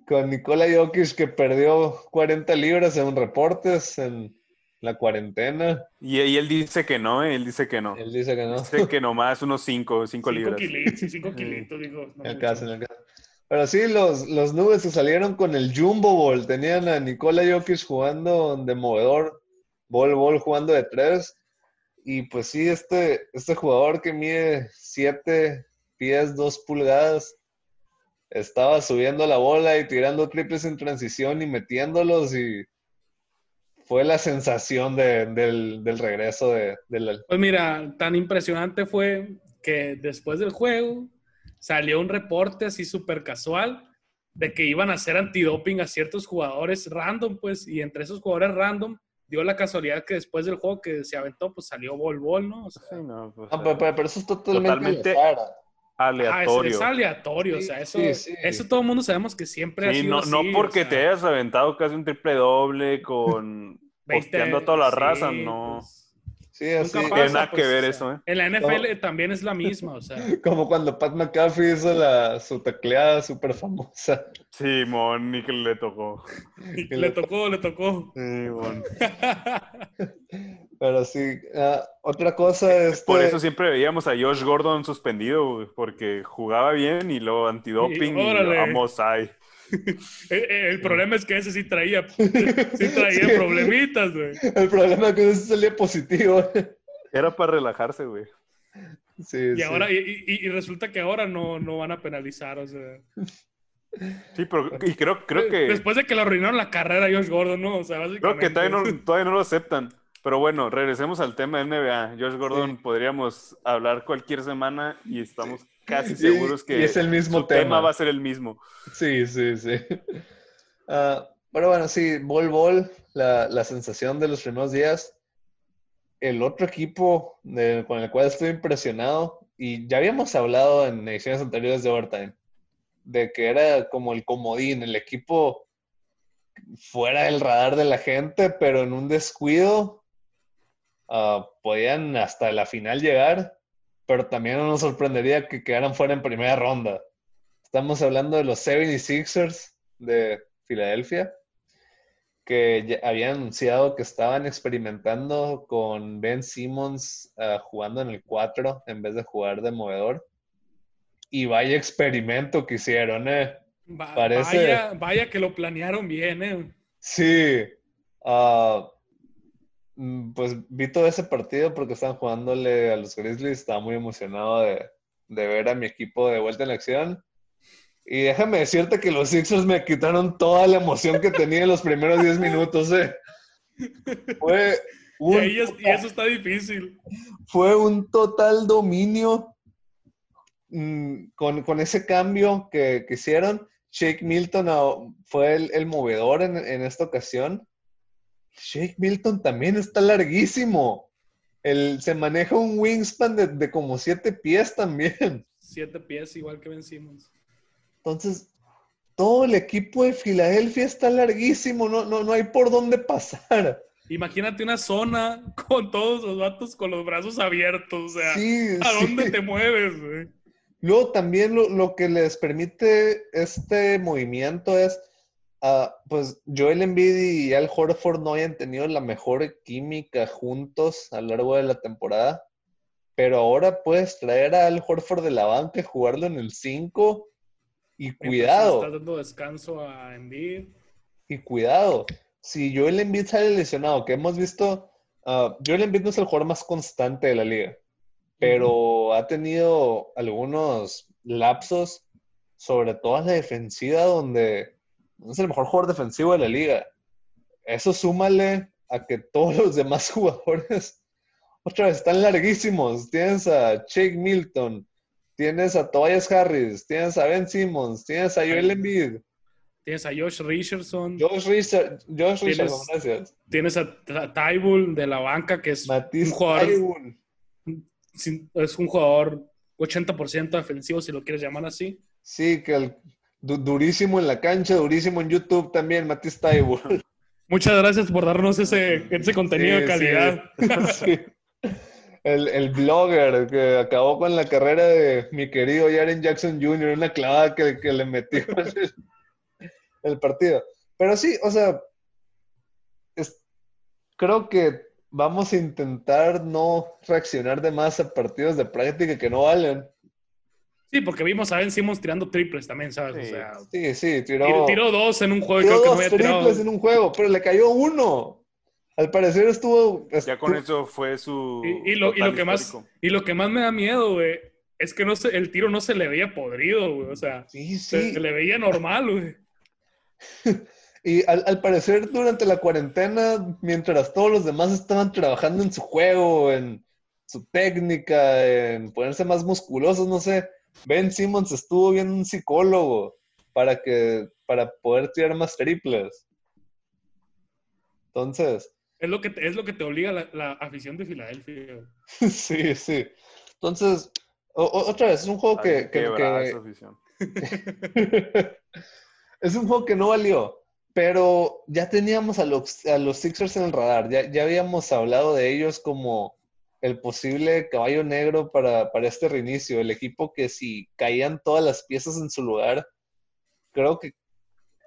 con Nikola Jokic que perdió 40 libras en reportes en la cuarentena. Y, él dice que no, ¿eh? él dice que no. Él dice que no. Dice que nomás unos 5 cinco, libras. 5 kilitos, digo. el caso, el caso. Pero sí, los, los nubes se salieron con el Jumbo Ball. Tenían a Nikola Jokic jugando de movedor, Ball Ball jugando de tres. Y pues sí, este, este jugador que mide 7 pies, 2 pulgadas, estaba subiendo la bola y tirando triples en transición y metiéndolos y fue la sensación del, regreso de, del... Pues mira, tan impresionante fue que después del juego salió un reporte así súper casual de que iban a hacer antidoping a ciertos jugadores random, pues, y entre esos jugadores random dio la casualidad que después del juego que se aventó, pues salió Bol Bol, ¿no? sí, no, pues, ah, pero, eso es totalmente, Ah, es, aleatorio. es aleatorio, o sea, eso, sí, sí. eso todo el mundo sabemos que siempre ha sido no, así, no o porque sea, te hayas aventado casi un triple doble con 20, posteando a toda la sí, raza, no. pues, Sí, así. Pasa, tiene nada pues, que ver o sea, eso, ¿eh? En la NFL también es la misma, o sea, Como cuando Pat McAfee hizo la, su tacleada súper famosa. Sí, Mon, ni que le tocó. le tocó, le tocó. Sí, Mon. Pero sí, ah, otra cosa es. Por eso siempre veíamos a Josh Gordon suspendido, güey, porque jugaba bien y luego antidoping Y y, vamos ahí. El, el problema es que ese sí traía, sí traía Sí. problemitas, güey. El problema es que no se salía positivo. Era para relajarse, güey. Sí, Y sí. ahora, y, y- y resulta que ahora no, no van a penalizar, o sea. Sí, pero y creo, creo que Después de que le arruinaron la carrera a Josh Gordon, ¿no? O sea, creo básicamente. que todavía no, todavía no lo aceptan. Pero bueno, regresemos al tema de NBA. Josh Gordon Sí. podríamos hablar cualquier semana y estamos casi seguros que y es el mismo su tema. tema. va a ser el mismo. Sí, sí, sí. Ah, pero bueno, sí, Bol Bol, la, la sensación de los primeros días. El otro equipo de- con el cual estoy impresionado, y ya habíamos hablado en ediciones anteriores de Overtime, de que era como el comodín, el equipo fuera del radar de la gente, pero en un descuido ah, podían hasta la final llegar, pero también no nos sorprendería que quedaran fuera en primera ronda. Estamos hablando de los 76ers de Filadelfia, que ya habían anunciado que estaban experimentando con Ben Simmons ah, jugando en el 4 en vez de jugar de movedor. Y vaya experimento que hicieron, ¿eh? Va- parece- Vaya, vaya que lo planearon bien, ¿eh? Sí. Mm, pues vi todo ese partido porque estaban jugándole a los Grizzlies. Estaba muy emocionado de, de ver a mi equipo de vuelta en acción. Y déjame decirte que los Sixers me quitaron toda la emoción que tenía en los primeros 10 minutos. eh. Fue Y, un, ahí es- y eso está difícil. fue un total dominio mm, con, con ese cambio que, que hicieron. Shake Milton fue el, el movedor en, en esta ocasión. Shake Milton también está larguísimo. El, se maneja un wingspan de, de como siete pies también. Siete pies, igual que Ben Simmons. Entonces, todo el equipo de Filadelfia está larguísimo. No, no, no hay por dónde pasar. Imagínate una zona con todos los vatos con los brazos abiertos, o sea, Sí, ¿a sí. dónde te mueves, güey? Luego también lo, lo que les permite este movimiento es, ah, pues Joel Embiid y Al Horford no hayan tenido la mejor química juntos a lo largo de la temporada, pero ahora puedes traer a Al Horford de la banca y jugarlo en el 5 y Mientras cuidado, Estás dando descanso a Embiid. y cuidado. Si Joel Embiid sale lesionado, que hemos visto, ah, Joel Embiid no es el jugador más constante de la liga pero ha tenido algunos lapsos, sobre todo en la defensiva, donde es el mejor jugador defensivo de la liga. Eso súmale a que todos los demás jugadores, otra vez, están larguísimos. Tienes a Jake Milton, tienes a Tobias Harris, tienes a Ben Simmons, tienes a Joel Embiid, Tienes a Josh Richardson, Josh Richard, Josh Tienes- Richardson, gracias. tienes a Ta- Tybull de la banca, que es Matisse un jugador, es un jugador 80% defensivo, si lo quieres llamar así. Sí, que el, du- durísimo en la cancha, durísimo en YouTube también, Matisse Thybulle. Muchas gracias por darnos ese, ese contenido Sí, de calidad. sí. El, el blogger que acabó con la carrera de mi querido Jaren Jackson Jr., una clavada que, que le metió el, el partido. Pero sí, o sea, es- creo que vamos a intentar no reaccionar de más a partidos de práctica que no valen. Sí, porque vimos a Ben Simmons tirando triples también, ¿sabes? O Sí. sea, Sí, sí, tiró, tiró, tiró dos en un juego y tiró creo que no dos había tirado. triples en un juego, pero le cayó uno. Al parecer estuvo... Ya con eso fue su. Y, y lo, y, lo que más, y lo que más me da miedo, güey, es que no se, el tiro no se le veía podrido, güey. O sea, Sí, se, sí. se le veía normal, güey. Y al, al parecer durante la cuarentena, mientras todos los demás estaban trabajando en su juego, en su técnica, en ponerse más musculosos, no sé, Ben Simmons estuvo viendo un psicólogo para que para poder tirar más triples. Entonces, Es lo que te, es lo que te obliga la, la afición de Filadelfia. sí, sí. Entonces, otra vez, es un juego que... que, es un juego que no valió, pero ya teníamos a los, a los Sixers en el radar, ya, ya habíamos hablado de ellos como el posible caballo negro para, para este reinicio, el equipo que si caían todas las piezas en su lugar, creo que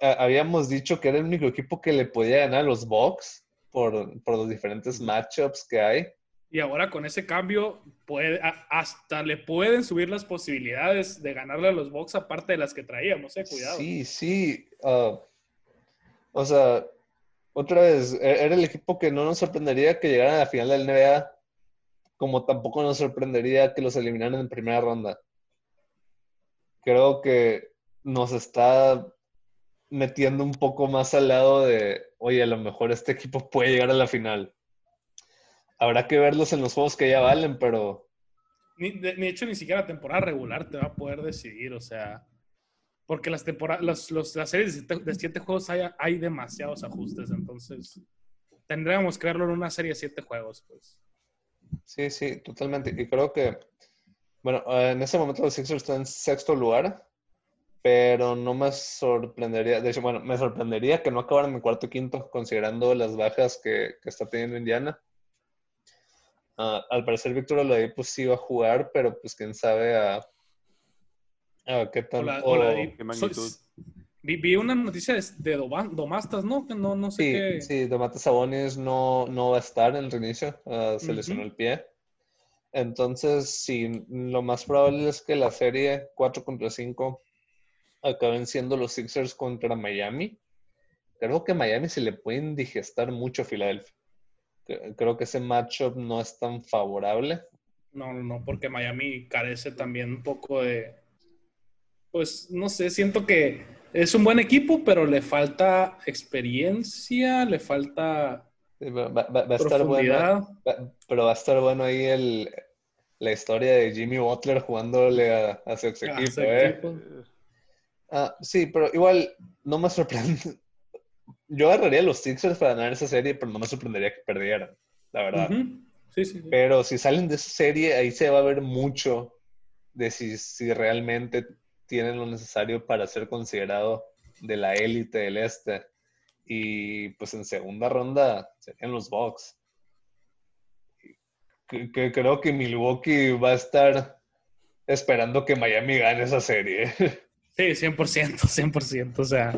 habíamos dicho que era el único equipo que le podía ganar a los Bucks por, los diferentes matchups que hay. Y ahora con ese cambio, puede, hasta le pueden subir las posibilidades de ganarle a los Bucks aparte de las que traíamos, eh, cuidado. Sí, sí. Ah, o sea, otra vez, e, era el equipo que no nos sorprendería que llegaran a la final del NBA, como tampoco nos sorprendería que los eliminaran en primera ronda. Creo que nos está metiendo un poco más al lado de, oye, a lo mejor este equipo puede llegar a la final. Habrá que verlos en los juegos que ya valen, pero... Ni, de, hecho, ni siquiera temporada regular te va a poder decidir, o sea, porque las temporadas, las series de siete, juegos hay, hay demasiados ajustes, entonces tendríamos que verlo en una serie de siete juegos, pues. Sí, sí, totalmente. Y creo que, bueno, en ese momento los Sixers están en sexto lugar pero no me sorprendería, de hecho, bueno, me sorprendería que no acabaran en mi cuarto quinto, considerando las bajas que, está teniendo Indiana. Ah, al parecer Víctor Oladipo pues sí va a jugar, pero pues quién sabe a, qué tal. Vi, una noticia de, Domastas, ¿no? Que no, no sé sí, qué... Sí, Domastas Sabonis no, no va a estar en el reinicio, uh, se lesionó el pie. Entonces, sí, lo más probable es que la serie 4 contra 5 acaben siendo los Sixers contra Miami. Creo que a Miami se le puede indigestar mucho a Filadelfia. Creo que ese matchup no es tan favorable. No, no, porque Miami carece también un poco de. Pues no sé, siento que es un buen equipo, pero le falta experiencia, le falta. Va, a estar bueno. pero va a estar bueno ahí el, la historia de Jimmy Butler jugándole a, su ex equipo. ¿eh? Ah, sí, pero igual no me sorprende. Yo agarraría los Sixers para ganar esa serie, pero no me sorprendería que perdieran, la verdad. sí, sí, Pero si salen de esa serie, ahí se va a ver mucho de si, si realmente tienen lo necesario para ser considerado de la élite del este. Y pues en segunda ronda serían los Bucks. Que, creo que Milwaukee va a estar esperando que Miami gane esa serie. Sí, 100%, 100%. O sea,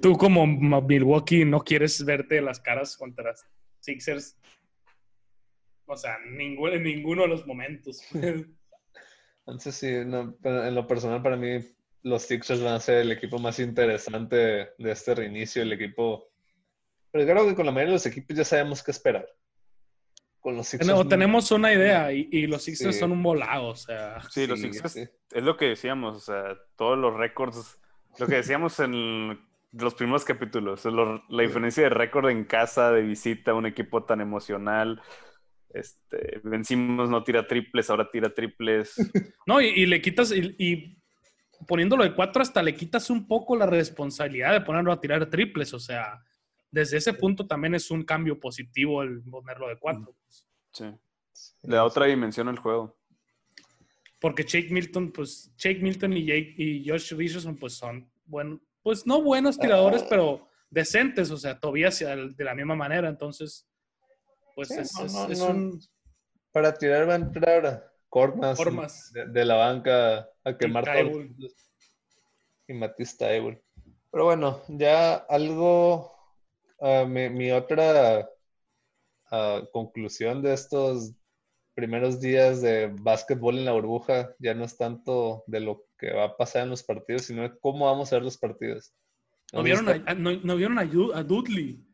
tú como Milwaukee no quieres verte las caras contra Sixers. O sea, ninguno, en ninguno de los momentos. Entonces, sí, en lo personal para mí los Sixers van a ser el equipo más interesante de este reinicio, el equipo... Pero creo que con la mayoría de los equipos ya sabemos qué esperar los tenemos una idea y, los Sixers son un volado, o sea. Sí, los Sixers es lo que decíamos, o sea, todos los récords, lo que decíamos en los primeros capítulos, la diferencia de récord en casa, de visita, un equipo tan emocional. Este, vencimos, no tira triples, ahora tira triples. No, y, le quitas, y, poniéndolo de cuatro, hasta le quitas un poco la responsabilidad de ponerlo a tirar triples, o sea desde ese punto también es un cambio positivo el ponerlo de cuatro. Sí. Le da otra dimensión al juego. Porque Jake Milton, pues, Jake Milton y, Jake, y Josh Richardson, pues son, bueno, pues no buenos tiradores, pero decentes, o sea, todavía de la misma manera. Entonces, pues es, un. Para tirar va a entrar Cormas, De, la banca a quemar todo. Y Matista Pero bueno, ya algo Ah, mi, otra ah, conclusión de estos primeros días de básquetbol en la burbuja ya no es tanto de lo que va a pasar en los partidos, sino de cómo vamos a ver los partidos. ¿No, vieron, a, no, vieron a, Dudley?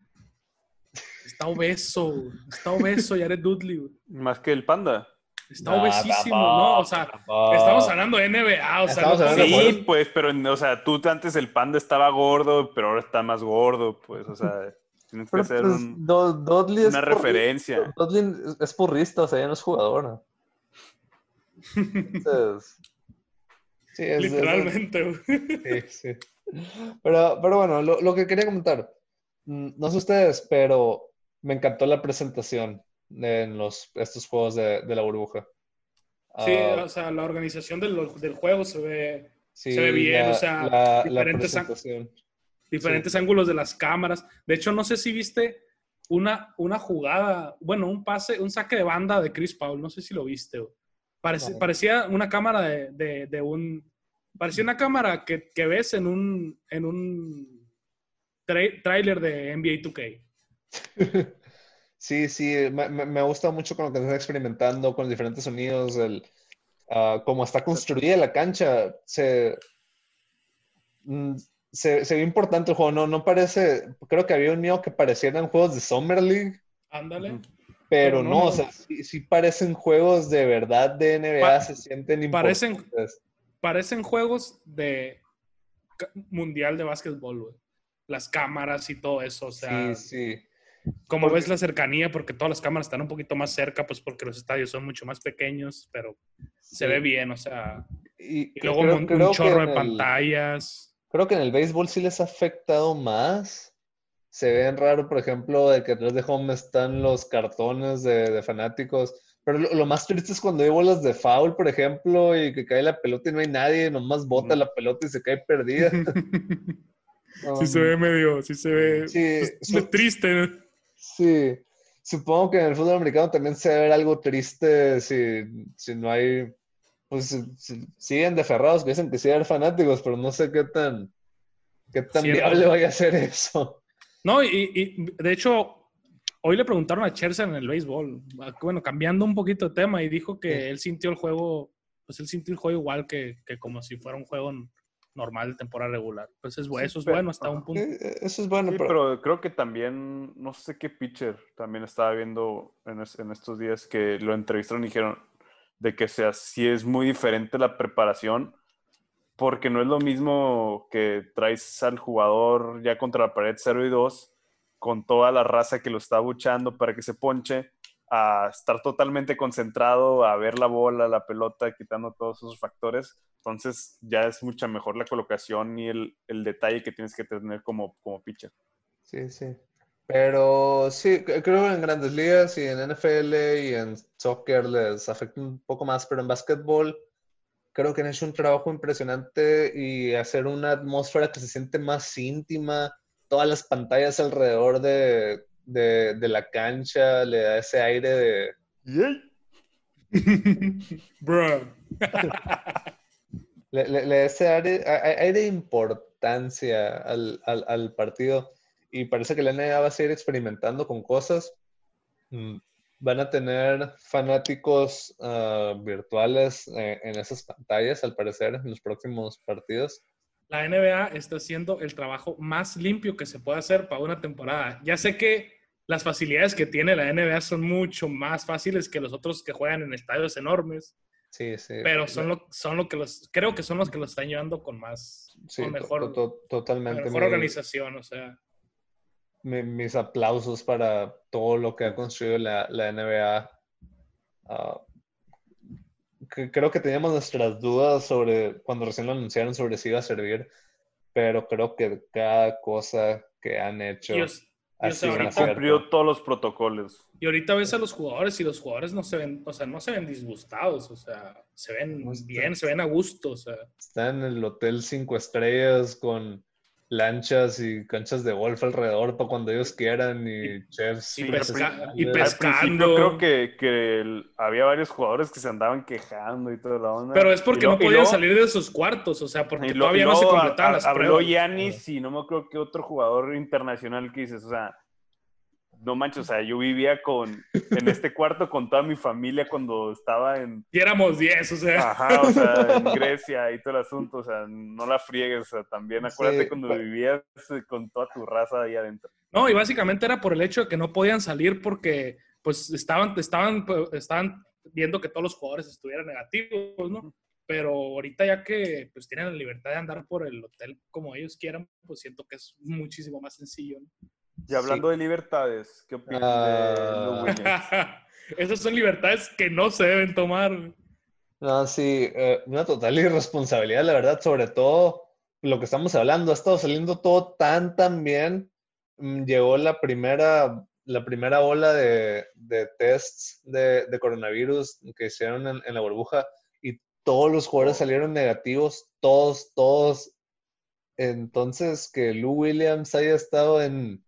Está obeso, está obeso Jared Dudley. Más que el panda. Está obesísimo, ¿no? O sea, estamos hablando de NBA, o sea. sí, pues, pero, o sea, tú antes el panda estaba gordo, pero ahora está más gordo, pues, o sea, tienes que hacer pues, una referencia. Dudley es purrista, o sea, ya no es jugador. Entonces, sí, es, Literalmente, Sí, sí. Pero, pero bueno, lo, lo que quería comentar, mm, no sé ustedes, pero me encantó la presentación en los, estos juegos de, la burbuja. Sí, Ah, o sea, la organización del, del juego se ve sí, se ve bien, la- o sea, la, la diferentes diferentes ángulos de las cámaras. De hecho, no sé si viste una, una jugada, bueno, un pase, un saque de banda de Chris Paul, no sé si lo viste. güey. Parece- No. Parecía una cámara de, de- de un... Parecía una cámara que, que ves en un, en un tra- tráiler de NBA 2K. Sí, sí, me, me- me gusta mucho con lo que están experimentando, con los diferentes sonidos, el, ah, cómo está construida la cancha, se, mm, se, se ve importante el juego, no, no parece, creo que había un miedo que parecieran juegos de Summer League, Ándale. Pero Pero no, no. o sea, sí, sí parecen juegos de verdad de NBA, Pa- se sienten parecen- importantes. Parecen juegos de mundial de básquetbol, güey. Las cámaras y todo eso, o sea... Sí, sí. Como Porque- ves la cercanía, porque todas las cámaras están un poquito más cerca, pues porque los estadios son mucho más pequeños, pero se ve bien, o sea. Y Y luego creo- un, creo chorro de el- pantallas. Creo que en el béisbol sí les ha afectado más. Se ven raro, por ejemplo, de que atrás de home están los cartones de, de fanáticos. Pero lo, lo más triste es cuando hay bolas de foul, por ejemplo, y que cae la pelota y no hay nadie, nomás bota Mm. la pelota y se cae perdida. sí se ve medio, sí se ve Sí, pues, triste. Sí, supongo que en el fútbol americano también se debe ver algo triste si, si no hay, pues si- si- siguen deferrados, que dicen que sí hay fanáticos, pero no sé qué tan, qué tan Cierto. viable vaya a ser eso. No, y, y, de hecho, hoy le preguntaron a Scherzer en el béisbol, bueno, cambiando un poquito de tema, y dijo que Sí. él sintió el juego, pues él sintió el juego igual que, que como si fuera un juego normal de temporada regular. Pues es, bu- Sí, eso es pero- bueno hasta un Eh, punto. eh, Eso es bueno, Sí, pero, pero creo que también, no sé qué pitcher, también estaba viendo en, es- en estos días que lo entrevistaron y dijeron de que sea, sí es muy diferente la preparación, porque no es lo mismo que traes al jugador ya contra la pared 0 y 2, con toda la raza que lo está buchando para que se ponche, a estar totalmente concentrado, a ver la bola, la pelota, quitando todos esos factores. Entonces ya es mucha mejor la colocación y el, el detalle que tienes que tener como, como pitcher. sí, sí. Pero sí, creo que en grandes ligas y en NFL y en soccer les afecta un poco más, pero en básquetbol creo que han hecho un trabajo impresionante y hacer una atmósfera que se siente más íntima, todas las pantallas alrededor de, de, de la cancha le da ese aire de... Bro. Le, le- le ese aire, aire importancia al, al- al partido y parece que la NBA va a seguir experimentando con cosas. Mm, Van a tener fanáticos ah, virtuales eh, en esas pantallas, al parecer, en los próximos partidos. La NBA está haciendo el trabajo más limpio que se puede hacer para una temporada. Ya sé que las facilidades que tiene la NBA son mucho más fáciles que los otros que juegan en estadios enormes, Sí, sí. pero son lo, son lo que los, creo que son los que los están llevando con más, Sí, con mejor, to- to- totalmente. mejor Mi- organización, o sea. mi- mis aplausos para todo lo que ha construido la, la NBA. Ah, que- creo que teníamos nuestras dudas sobre cuando recién lo anunciaron sobre si iba a servir, pero creo que cada cosa que han hecho Y, ahorita- acierto. Cumplió todos los protocolos. y ahorita ves a los jugadores y los jugadores no se ven, o sea, no se ven disgustados, o sea, se ven No bien, se ven a gusto, o sea. Está en el hotel cinco estrellas con lanchas y canchas de golf alrededor para cuando ellos quieran y chefs. y Sí, pesca- al y Al pescando. principio creo que, que el- había varios jugadores que se andaban quejando y toda la onda. Pero es porque no podían luego- salir de sus cuartos, o sea, porque todavía no se completaban las Habló pruebas. Yanis y no me acuerdo qué otro jugador internacional que dices, o sea, no manches, o sea, yo vivía con, en este cuarto con toda mi familia cuando estaba en, Y éramos 10, o sea. ajá, o sea, en Grecia y todo el asunto, o sea, no la friegues, o sea, también acuérdate Sí, cuando vivías eh, con toda tu raza ahí adentro. No, y básicamente era por el hecho de que no podían salir porque, pues, estaban, estaban, pues, estaban viendo que todos los jugadores estuvieran negativos, ¿no? Pero ahorita ya que, pues, tienen la libertad de andar por el hotel como ellos quieran, pues siento que es muchísimo más sencillo, ¿no? Y hablando de libertades, ¿qué opinas Ah. de Lou Williams? Esas son libertades que no se deben tomar. No, sí, eh, una total irresponsabilidad, la verdad, sobre todo lo que estamos hablando, ha estado saliendo todo tan, tan bien. Mm, Llegó la primera la primera ola de, de tests de, de, coronavirus que hicieron en, en, la burbuja y todos los jugadores salieron negativos, todos, todos. Entonces, que Lou Williams haya estado en,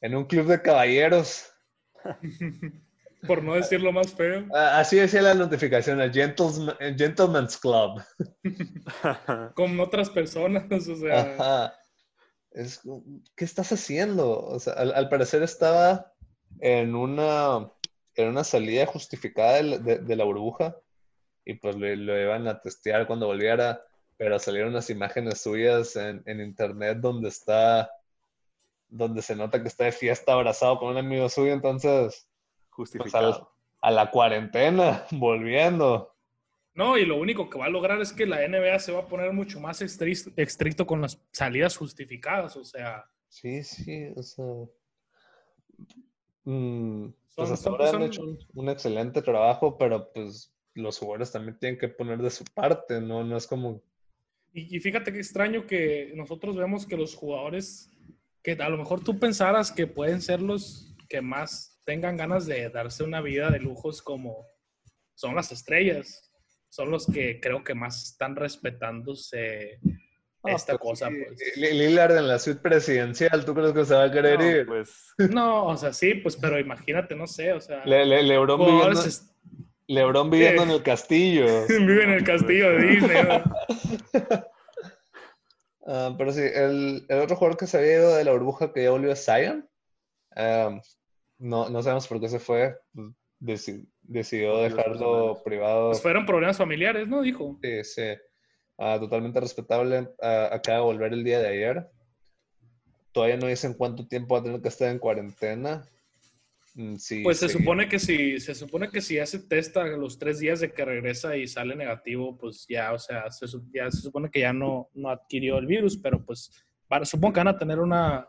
en un club de caballeros. Por no decirlo más feo. Así decía la notificación, el Gentleman, Gentleman's Club. Con otras personas, o sea. Ajá. Es, ¿Qué estás haciendo? O sea, al, al, parecer estaba en una, en una salida justificada de, de, de la burbuja y pues lo, lo, iban a testear cuando volviera, pero salieron unas imágenes suyas en, en internet donde está, donde se nota que está de fiesta abrazado con un amigo suyo, entonces Justificado. Pues a, a, la cuarentena, volviendo. No, y lo único que va a lograr es que la NBA se va a poner mucho más estricto, estricto con las salidas justificadas, o sea. Sí, sí, o sea. Mmm, pues son, hasta ahora son, han hecho un, un, excelente trabajo, pero pues los jugadores también tienen que poner de su parte, ¿no? No es como. Y, y fíjate qué extraño que nosotros vemos que los jugadores que a lo mejor tú pensaras que pueden ser los que más tengan ganas de darse una vida de lujos como son las estrellas. Son los que creo que más están respetándose Ah, esta pues cosa. Pues. Lillard en la suite presidencial, ¿tú crees que se va a querer No, ir? pues, No, o sea, sí, pues, pero imagínate, no sé, o sea. Le, le, Lebron viviendo, jugadores es- Lebron viviendo Sí. en el castillo. vive en el castillo de Disney. ¿no? Ah, pero sí, el, el otro jugador que se había ido de la burbuja que ya volvió es Zion. Ah, no, no sabemos por qué se fue. Deci- decidió dejarlo privado. Pues fueron problemas familiares, ¿no? Dijo. Sí, sí. Ah, totalmente respetable. Acaba de volver el día de ayer. Todavía no dicen cuánto tiempo va a tener que estar en cuarentena. Mm, Sí, Pues se sí. supone que si, se supone que si hace test a los tres días de que regresa y sale negativo, pues ya, o sea, se, ya se supone que ya no, no adquirió el virus, pero pues para- supongo que van a tener una...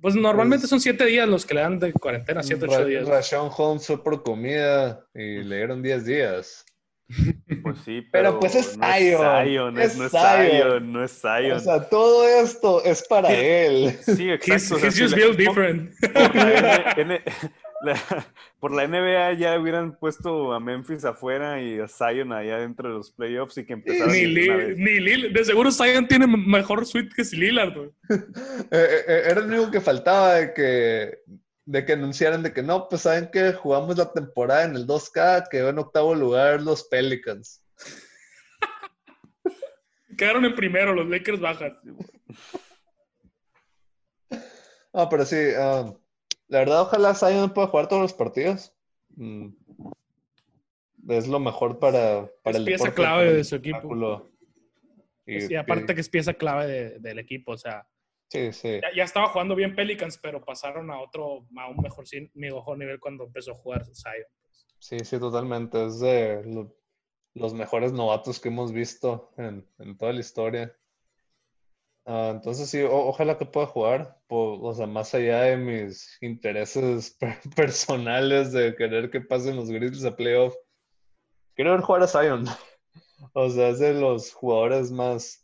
Pues normalmente Pues- son siete días los que le dan de cuarentena, siete, ocho días. Rashawn Holmes fue por comida y le dieron 10 días. Pues sí, Pero, pero, pues, es no Zion, Zion, es es, no es Zion. Zion, no es Zion. O sea, todo esto es para Sí. él. sí, He's, exacto. o sea, he's si just built different. Por la, N- N- la- por la NBA ya hubieran puesto a Memphis afuera y a Zion allá dentro de los playoffs y que empezaran ni, de una Li- vez. ni Lil- de seguro Zion tiene mejor suite que Lillard. güey. Eh, eh, Era lo único que faltaba de que, de que anunciaran de que no, pues saben que jugamos la temporada en el 2K, quedó en octavo lugar los Pelicans. Quedaron en primero, los Lakers bajan. Ah, pero sí, ah, la verdad, ojalá Zion pueda jugar todos los partidos. Mm. Es lo mejor para, para Es el pieza deporte, clave de su equipo. Y, Y aparte que es pieza clave de- del equipo, o sea, Sí, sí. ya, ya estaba jugando bien Pelicans, pero pasaron a otro, a un mejor, sí, mejor nivel cuando empezó a jugar Zion. Sí, sí, totalmente. Es de lo- los mejores novatos que hemos visto en, en toda la historia. Ah, entonces sí, o- ojalá que pueda jugar, o sea, más allá de mis intereses per- personales de querer que pasen los Grizzlies a playoff. Quiero ver jugar a Zion. O sea, es de los jugadores más,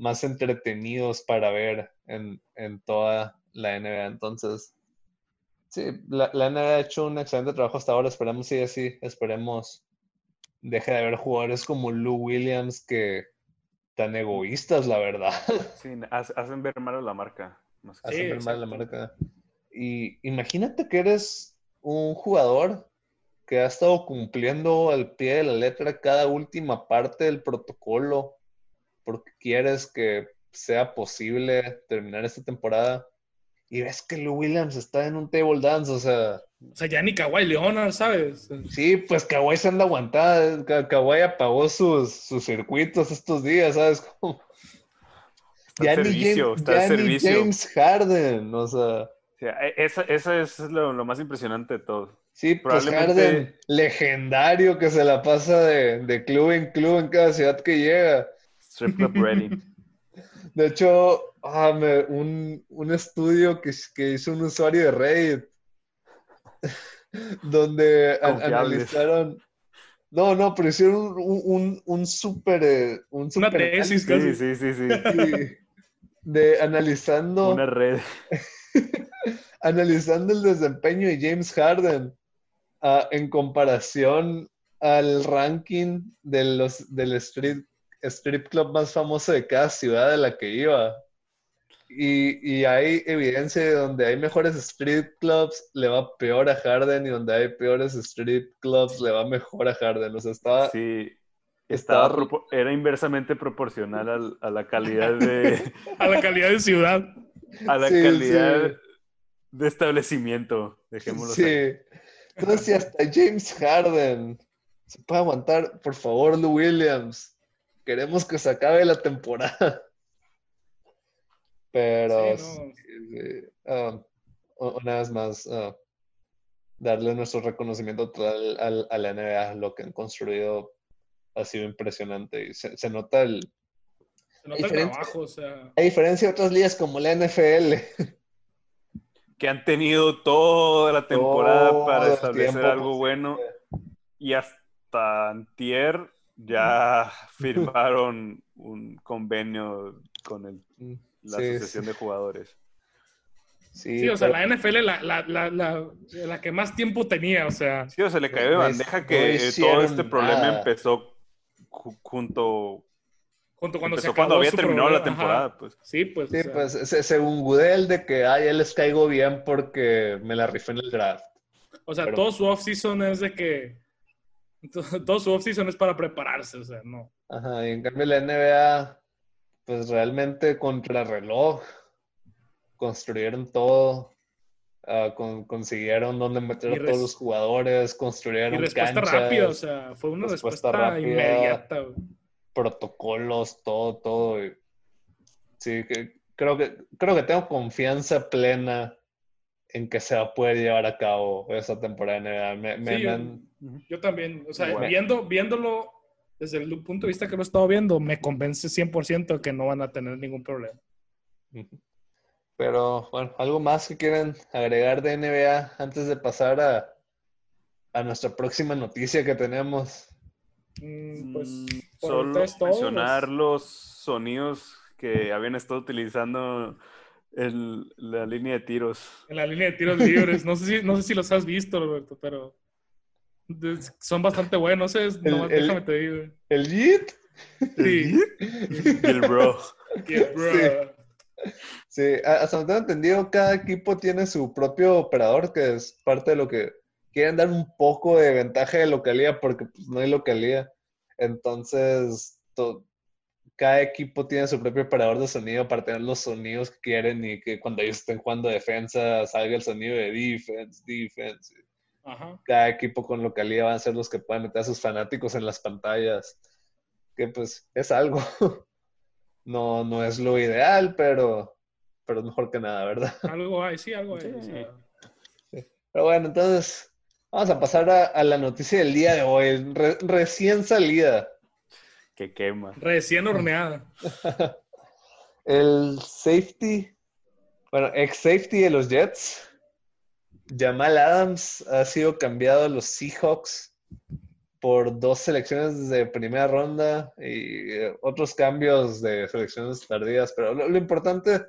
más entretenidos para ver en, en toda la NBA. Entonces, Sí, la, la NBA ha hecho un excelente trabajo hasta ahora. Esperemos siga así. Esperemos deje de haber jugadores como Lou Williams que tan egoístas, la verdad. Sí, ha- hacen ver mal a la marca. más que- Hacen ver mal la exacto. marca. Y imagínate que eres un jugador que ha estado cumpliendo al pie de la letra cada última parte del protocolo porque quieres que sea posible terminar esta temporada. Y ves que Lou Williams está en un table dance, o sea, O sea, ya ni Kawhi Leonard, ¿sabes? Sí, pues Kawhi se anda aguantada. Ka- Kawhi apagó sus, sus circuitos estos días, ¿sabes? Como- Está Ya, al ni, servicio, James, ya ni servicio. James Harden, o sea, e- esa, esa es lo, lo más impresionante de todo. sí, pues Probablemente- Harden, legendario que se la pasa de, de club en club en cada ciudad que llega. Strip club ready. De hecho, ah, me- un, un estudio que, que hizo un usuario de Reddit donde Confiables. analizaron. No, no, pero hicieron un, un, un super. eh, Un Una super tesis análisis, Sí, sí, sí, sí. sí, de analizando Una red. analizando el desempeño de James Harden ah, en comparación al ranking de los, del street, strip club más famoso de cada ciudad de la que iba. Y, y, hay evidencia de donde hay mejores strip clubs le va peor a Harden y donde hay peores strip clubs le va mejor a Harden. O sea, estaba... Sí, estaba, era inversamente proporcional a la calidad de... a la calidad de ciudad. A la calidad de establecimiento, dejémoslo Sí. Entonces, si hasta James Harden se puede aguantar, por favor, Lou Williams, queremos que se acabe la temporada. Pero, um, una vez más, uh, darle nuestro reconocimiento total a la NBA, lo que han construido ha sido impresionante y se, nota el... Se nota el trabajo, o sea... A diferencia de otras ligas como la NFL. Que han tenido toda la temporada para establecer algo bueno y hasta antier ya firmaron un convenio con el mm la asociación de jugadores. Sí, o sea, la NFL la, la, la, la, que más tiempo tenía, o sea. Sí, o sea, le cayó de bandeja que todo este problema empezó junto junto cuando se cuando había terminado la temporada, pues. Sí, pues. Sí, pues según Gudel de que ay, él les caigo bien porque me la rifé en el draft. O sea, todo su off-season es de que todo su off-season es para prepararse, o sea, no. Ajá, y en cambio la NBA pues realmente reloj construyeron todo, uh, con, consiguieron donde meter a todos los jugadores, construyeron y respuesta rápida, o sea, fue una respuesta, inmediata. Protocolos, todo, todo. sí, que, creo que creo que tengo confianza plena en que se va a poder llevar a cabo esa temporada. Yo, también, o sea, viendo, viéndolo desde el punto de vista que lo he estado viendo, me convence 100% que no van a tener ningún problema. Pero, bueno, ¿algo más que quieran agregar de NBA antes de pasar a, a nuestra próxima noticia que tenemos? Mm, pues, mm, solo mencionar los sonidos que habían estado utilizando en la línea de tiros. En la línea de tiros libres. No sé si, no sé si los has visto, Roberto, pero son bastante buenos, es, el, nomás déjame te digo. ¿El Yeet? Sí. El bro. Sí. hasta donde tengo entendido, cada equipo tiene su propio operador, que es parte de lo que quieren dar un poco de ventaja de localía, porque pues, no hay localía. Entonces, cada equipo tiene su propio operador de sonido para tener los sonidos que quieren y que cuando ellos estén jugando defensa salga el sonido de defense, defense. Cada equipo con localidad van a ser los que puedan meter a sus fanáticos en las pantallas. Que pues es algo. No, no es lo ideal, pero, pero es mejor que nada, ¿verdad? Algo hay, sí, algo hay. Pero bueno, entonces vamos a pasar a, la noticia del día de hoy. recién salida. Que quema. Recién horneada. El safety, bueno, ex safety de los Jets, Jamal Adams ha sido cambiado a los Seahawks por dos selecciones de primera ronda y eh, otros cambios de selecciones tardías, pero lo, importante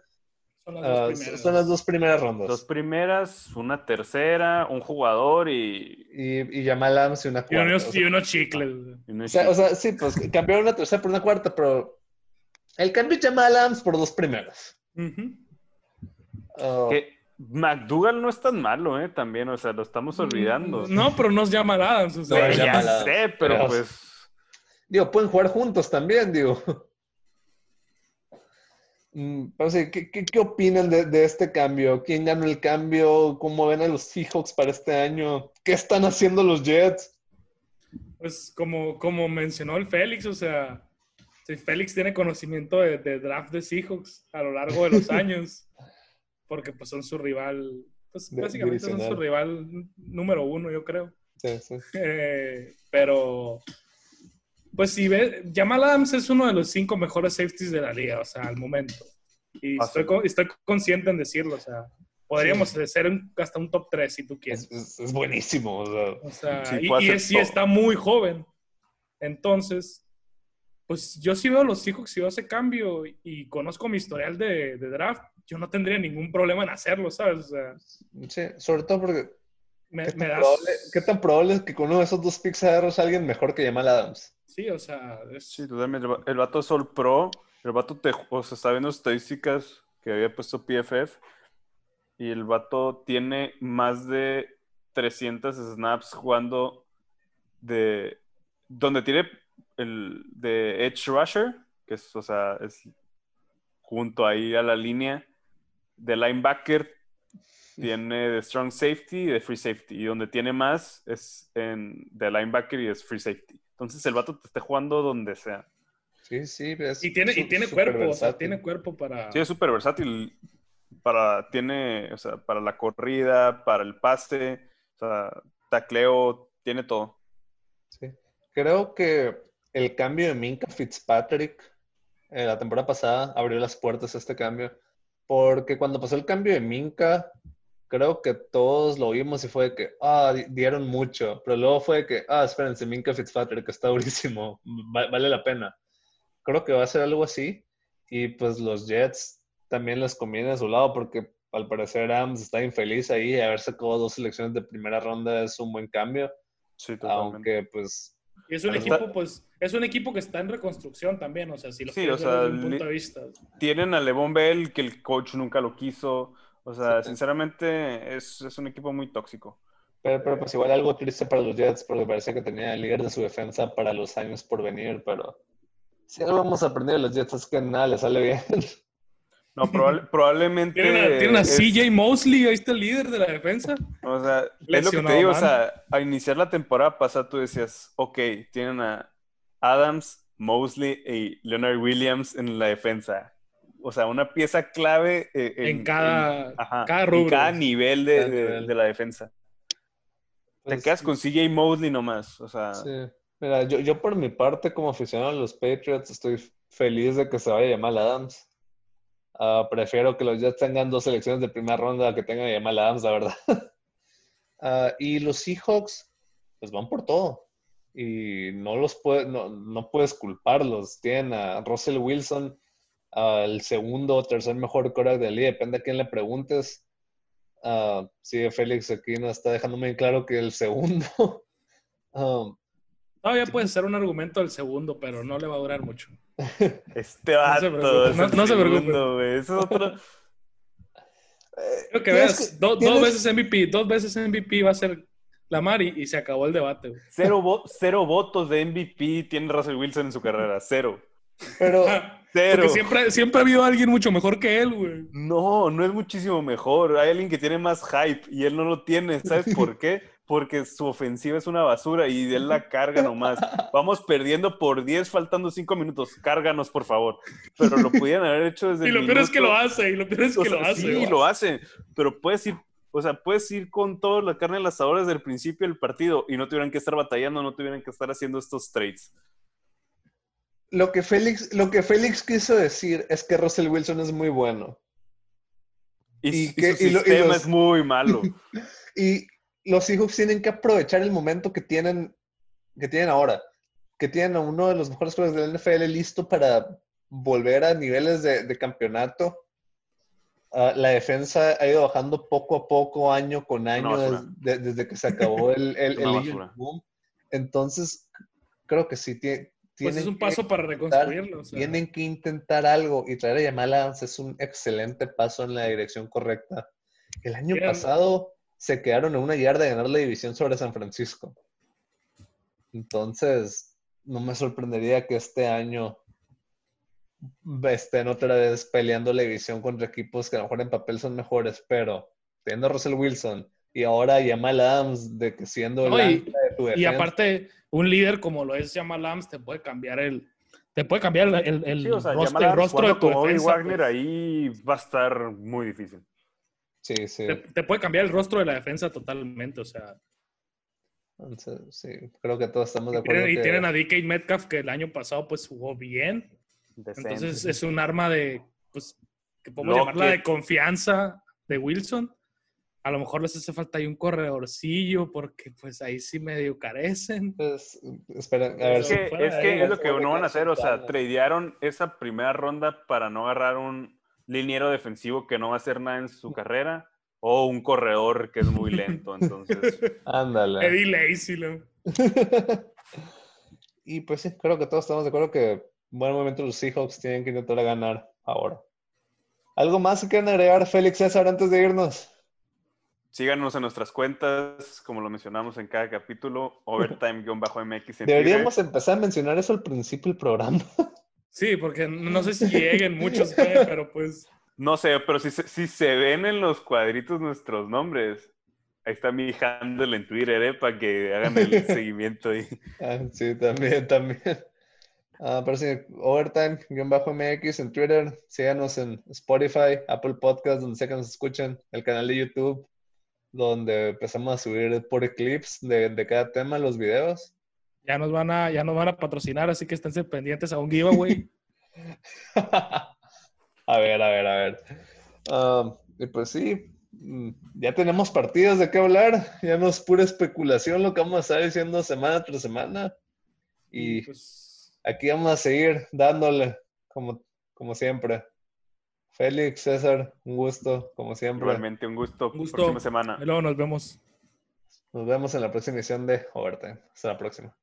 ah, son las, dos primeras rondas. Dos primeras, una tercera, un jugador y... Y, Jamal Adams y una cuarta. Y unos, chicles. O, sea, sí, pues cambiaron una tercera por una cuarta, pero el cambio de Jamal Adams por dos primeras. McDougall no es tan malo, ¿eh? También, o sea, lo estamos mm, olvidando. No, pero nos llama Adams. O sea. ya sé, pero pues... Digo, pueden jugar juntos también, digo. Mm, pero sí, ¿qué, qué, opinan de, este cambio? ¿Quién ganó el cambio? ¿Cómo ven a los Seahawks para este año? ¿Qué están haciendo los Jets? Pues como, como mencionó el Félix, o sea, si Félix tiene conocimiento de, de draft de Seahawks a lo largo de los años porque pues son su rival, pues básicamente son su rival número uno, yo creo. Sí, sí. Eh, pero, pues si ves, Jamal Adams es uno de los cinco mejores safeties de la liga, o sea, al momento. Y estoy, estoy, consciente en decirlo, o sea, podríamos ser hasta un top 3 si tú quieres. Es, buenísimo. O sea, y, y, está muy joven. Entonces, pues yo sí veo los Seahawks, si veo ese cambio y conozco mi historial de, de draft, yo no tendría ningún problema en hacerlo, ¿sabes? O sea, Sí, sobre todo porque me, ¿qué me tan, das... probable, qué tan probable es que con uno de esos dos picks agarres a alguien mejor que Jamal Adams? Sí, o sea, es- Sí, totalmente. El vato es All Pro. El vato te, o sea, está viendo estadísticas que había puesto PFF. Y el vato tiene más de 300 snaps jugando de. Donde tiene el de Edge Rusher, que es, o sea, es junto ahí a la línea. De linebacker tiene de strong safety y de free safety. Y donde tiene más es en de linebacker y es free safety. Entonces el vato te está jugando donde sea. Sí, sí. Es y tiene, y tiene cuerpo, o sea, tiene cuerpo para... Sí, es súper versátil. Para, tiene, o sea, para la corrida, para el pase, o sea, tacleo, tiene todo. Sí. Creo que el cambio de Minka Fitzpatrick eh, la temporada pasada abrió las puertas a este cambio. Porque cuando pasó el cambio de Minka, creo que todos lo vimos y fue de que, ah, di- dieron mucho. Pero luego fue de que, ah, espérense, Minka Fitzpatrick está durísimo, va- vale la pena. Creo que va a ser algo así. Y pues los Jets también les conviene a su lado porque al parecer Adams está infeliz ahí. Haber sacado dos selecciones de primera ronda es un buen cambio. Sí, totalmente. Aunque pues Y es un equipo, pues, es un equipo que está en reconstrucción también, o sea, si lo Sí, quieres o sea, desde un punto de vista. Tienen a Levon Bell, que el coach nunca lo quiso. O sea, Sí. sinceramente, es, es un equipo muy tóxico. Pero, pero pues igual algo triste para los Jets porque parecía que tenía el líder de su defensa para los años por venir, pero si algo hemos aprendido de los Jets es que nada les sale bien. No, probable- probablemente. Tienen a, tienen a es- CJ Mosley, ahí está el líder de la defensa. O sea, es lo que te digo, o sea, al iniciar la temporada pasada tú decías, ok, tienen a Adams, Mosley y Leonard Williams en la defensa. O sea, una pieza clave eh, En cada- ajá, cada en cada nivel de, Cada de- nivel. de la defensa. Te Pues, quedas con CJ Mosley nomás. O sea, sí. Mira, yo, yo por mi parte, como aficionado a los Patriots, estoy feliz de que se vaya Jamal Adams. Ah, prefiero que los Jets tengan dos selecciones de primera ronda a que tengan a Jamal Adams, la verdad. Ah, y los Seahawks, pues van por todo. Y no los puede, no, no puedes culparlos. Tienen a Russell Wilson, al segundo o tercer mejor quarterback de la liga, depende a quién le preguntes. Ah, sí, Félix aquí nos está dejando muy claro que el segundo. Um, Todavía puede ser un argumento del segundo, pero no le va a durar mucho. este se vato. no- no se preocupe. segundo, güey. Ese es otro. Quiero que veas, que- do- tienes- dos veces MVP, dos veces MVP va a ser Lamar y, y se acabó el debate. güey. Cero, vo- cero votos de MVP tiene Russell Wilson en su carrera. Cero. Pero Cero. Porque siempre, siempre ha habido alguien mucho mejor que él, güey. No, no es muchísimo mejor. Hay alguien que tiene más hype y él no lo tiene. ¿Sabes por qué? Porque su ofensiva es una basura y él la carga nomás. Vamos perdiendo por 10, faltando 5 minutos. Cárganos, por favor. Pero lo pudieran haber hecho desde Y el lo peor es que lo hace, y lo peor es o que lo hace. Sí, güey. lo hace. Pero puedes ir, o sea, puedes ir con toda la carne en las asador desde el principio del partido y no tuvieran que estar batallando, no tuvieran que estar haciendo estos trades. lo que Félix, lo que Félix quiso decir es que Russell Wilson es muy bueno. Y, ¿Y su y y sistema los- es muy malo. Y los Seahawks tienen que aprovechar el momento que tienen, que tienen ahora. Que tienen a uno de los mejores jugadores de la NFL listo para volver a niveles de, de campeonato. Ah, la defensa ha ido bajando poco a poco, año con año, basura. des- de- desde que se acabó el, el, Boom. Entonces, creo que sí tie- Pues tienen es un que- paso para reconstruirlo. o sea. tienen que intentar algo y traer a Jamal Adams es un excelente paso en la dirección correcta. El año Bien. pasado se quedaron en una yarda de ganar la división sobre San Francisco. Entonces, no me sorprendería que este año estén otra vez peleando la división contra equipos que a lo mejor en papel son mejores, pero teniendo a Russell Wilson y ahora a Jamal Adams de que siendo el No, y- de tu Y aparte, un líder como lo es Jamal Adams te puede cambiar el, te puede cambiar el, el- el Sí, o sea, rostro, el rostro de tu defensa. Wagner pues. ahí va a estar muy difícil. sí, sí. te, te puede cambiar el rostro de la defensa totalmente. O sea, Entonces, sí, creo que todos estamos de y acuerdo. tienen, y que- tienen a DK Metcalf que el año pasado pues jugó bien. Decente. Entonces es un arma de, pues, que podemos Lockett. llamarla de confianza de Wilson. A lo mejor les hace falta ahí un corredorcillo porque pues ahí sí medio carecen. Pues, espera, a ver Es si que, fuera es, que ahí, es lo que no van a hacer, o sea, tradearon esa primera ronda para no agarrar un liniero defensivo que no va a hacer nada en su carrera o un corredor que es muy lento, entonces... Ándale. Eddie Lacy, lo- y pues sí, creo que todos estamos de acuerdo que buen momento los Seahawks tienen que intentar ganar ahora. ¿Algo más que quieran agregar, Félix César, antes de irnos? Síganos en nuestras cuentas, como lo mencionamos en cada capítulo, overtime-mx Deberíamos Twitter. empezar a mencionar eso al principio del programa. Sí, porque no sé si lleguen muchos, güey, pero pues No sé, pero si, se- si se ven en los cuadritos nuestros nombres, ahí está mi handle en Twitter, ¿eh? Para que hagan el seguimiento ahí. Ah, sí, también, también. Pero sí, Overtime-MX en Twitter. Síganos en Spotify, Apple Podcasts, donde sea que nos escuchen. El canal de YouTube, donde empezamos a subir por clips de, de cada tema los videos. ya nos van a, ya nos van a patrocinar, así que esténse pendientes a un giveaway. a ver, a ver, a ver. Ah, y pues sí, mm, ya tenemos partidos de qué hablar. Ya no es pura especulación lo que vamos a estar diciendo semana tras semana. Y pues, aquí vamos a seguir dándole, como, como siempre. Félix, César, un gusto, como siempre. Igualmente, un gusto. Un gusto. Próxima semana. luego nos vemos. Nos vemos en la próxima edición de Overtime. Hasta la próxima.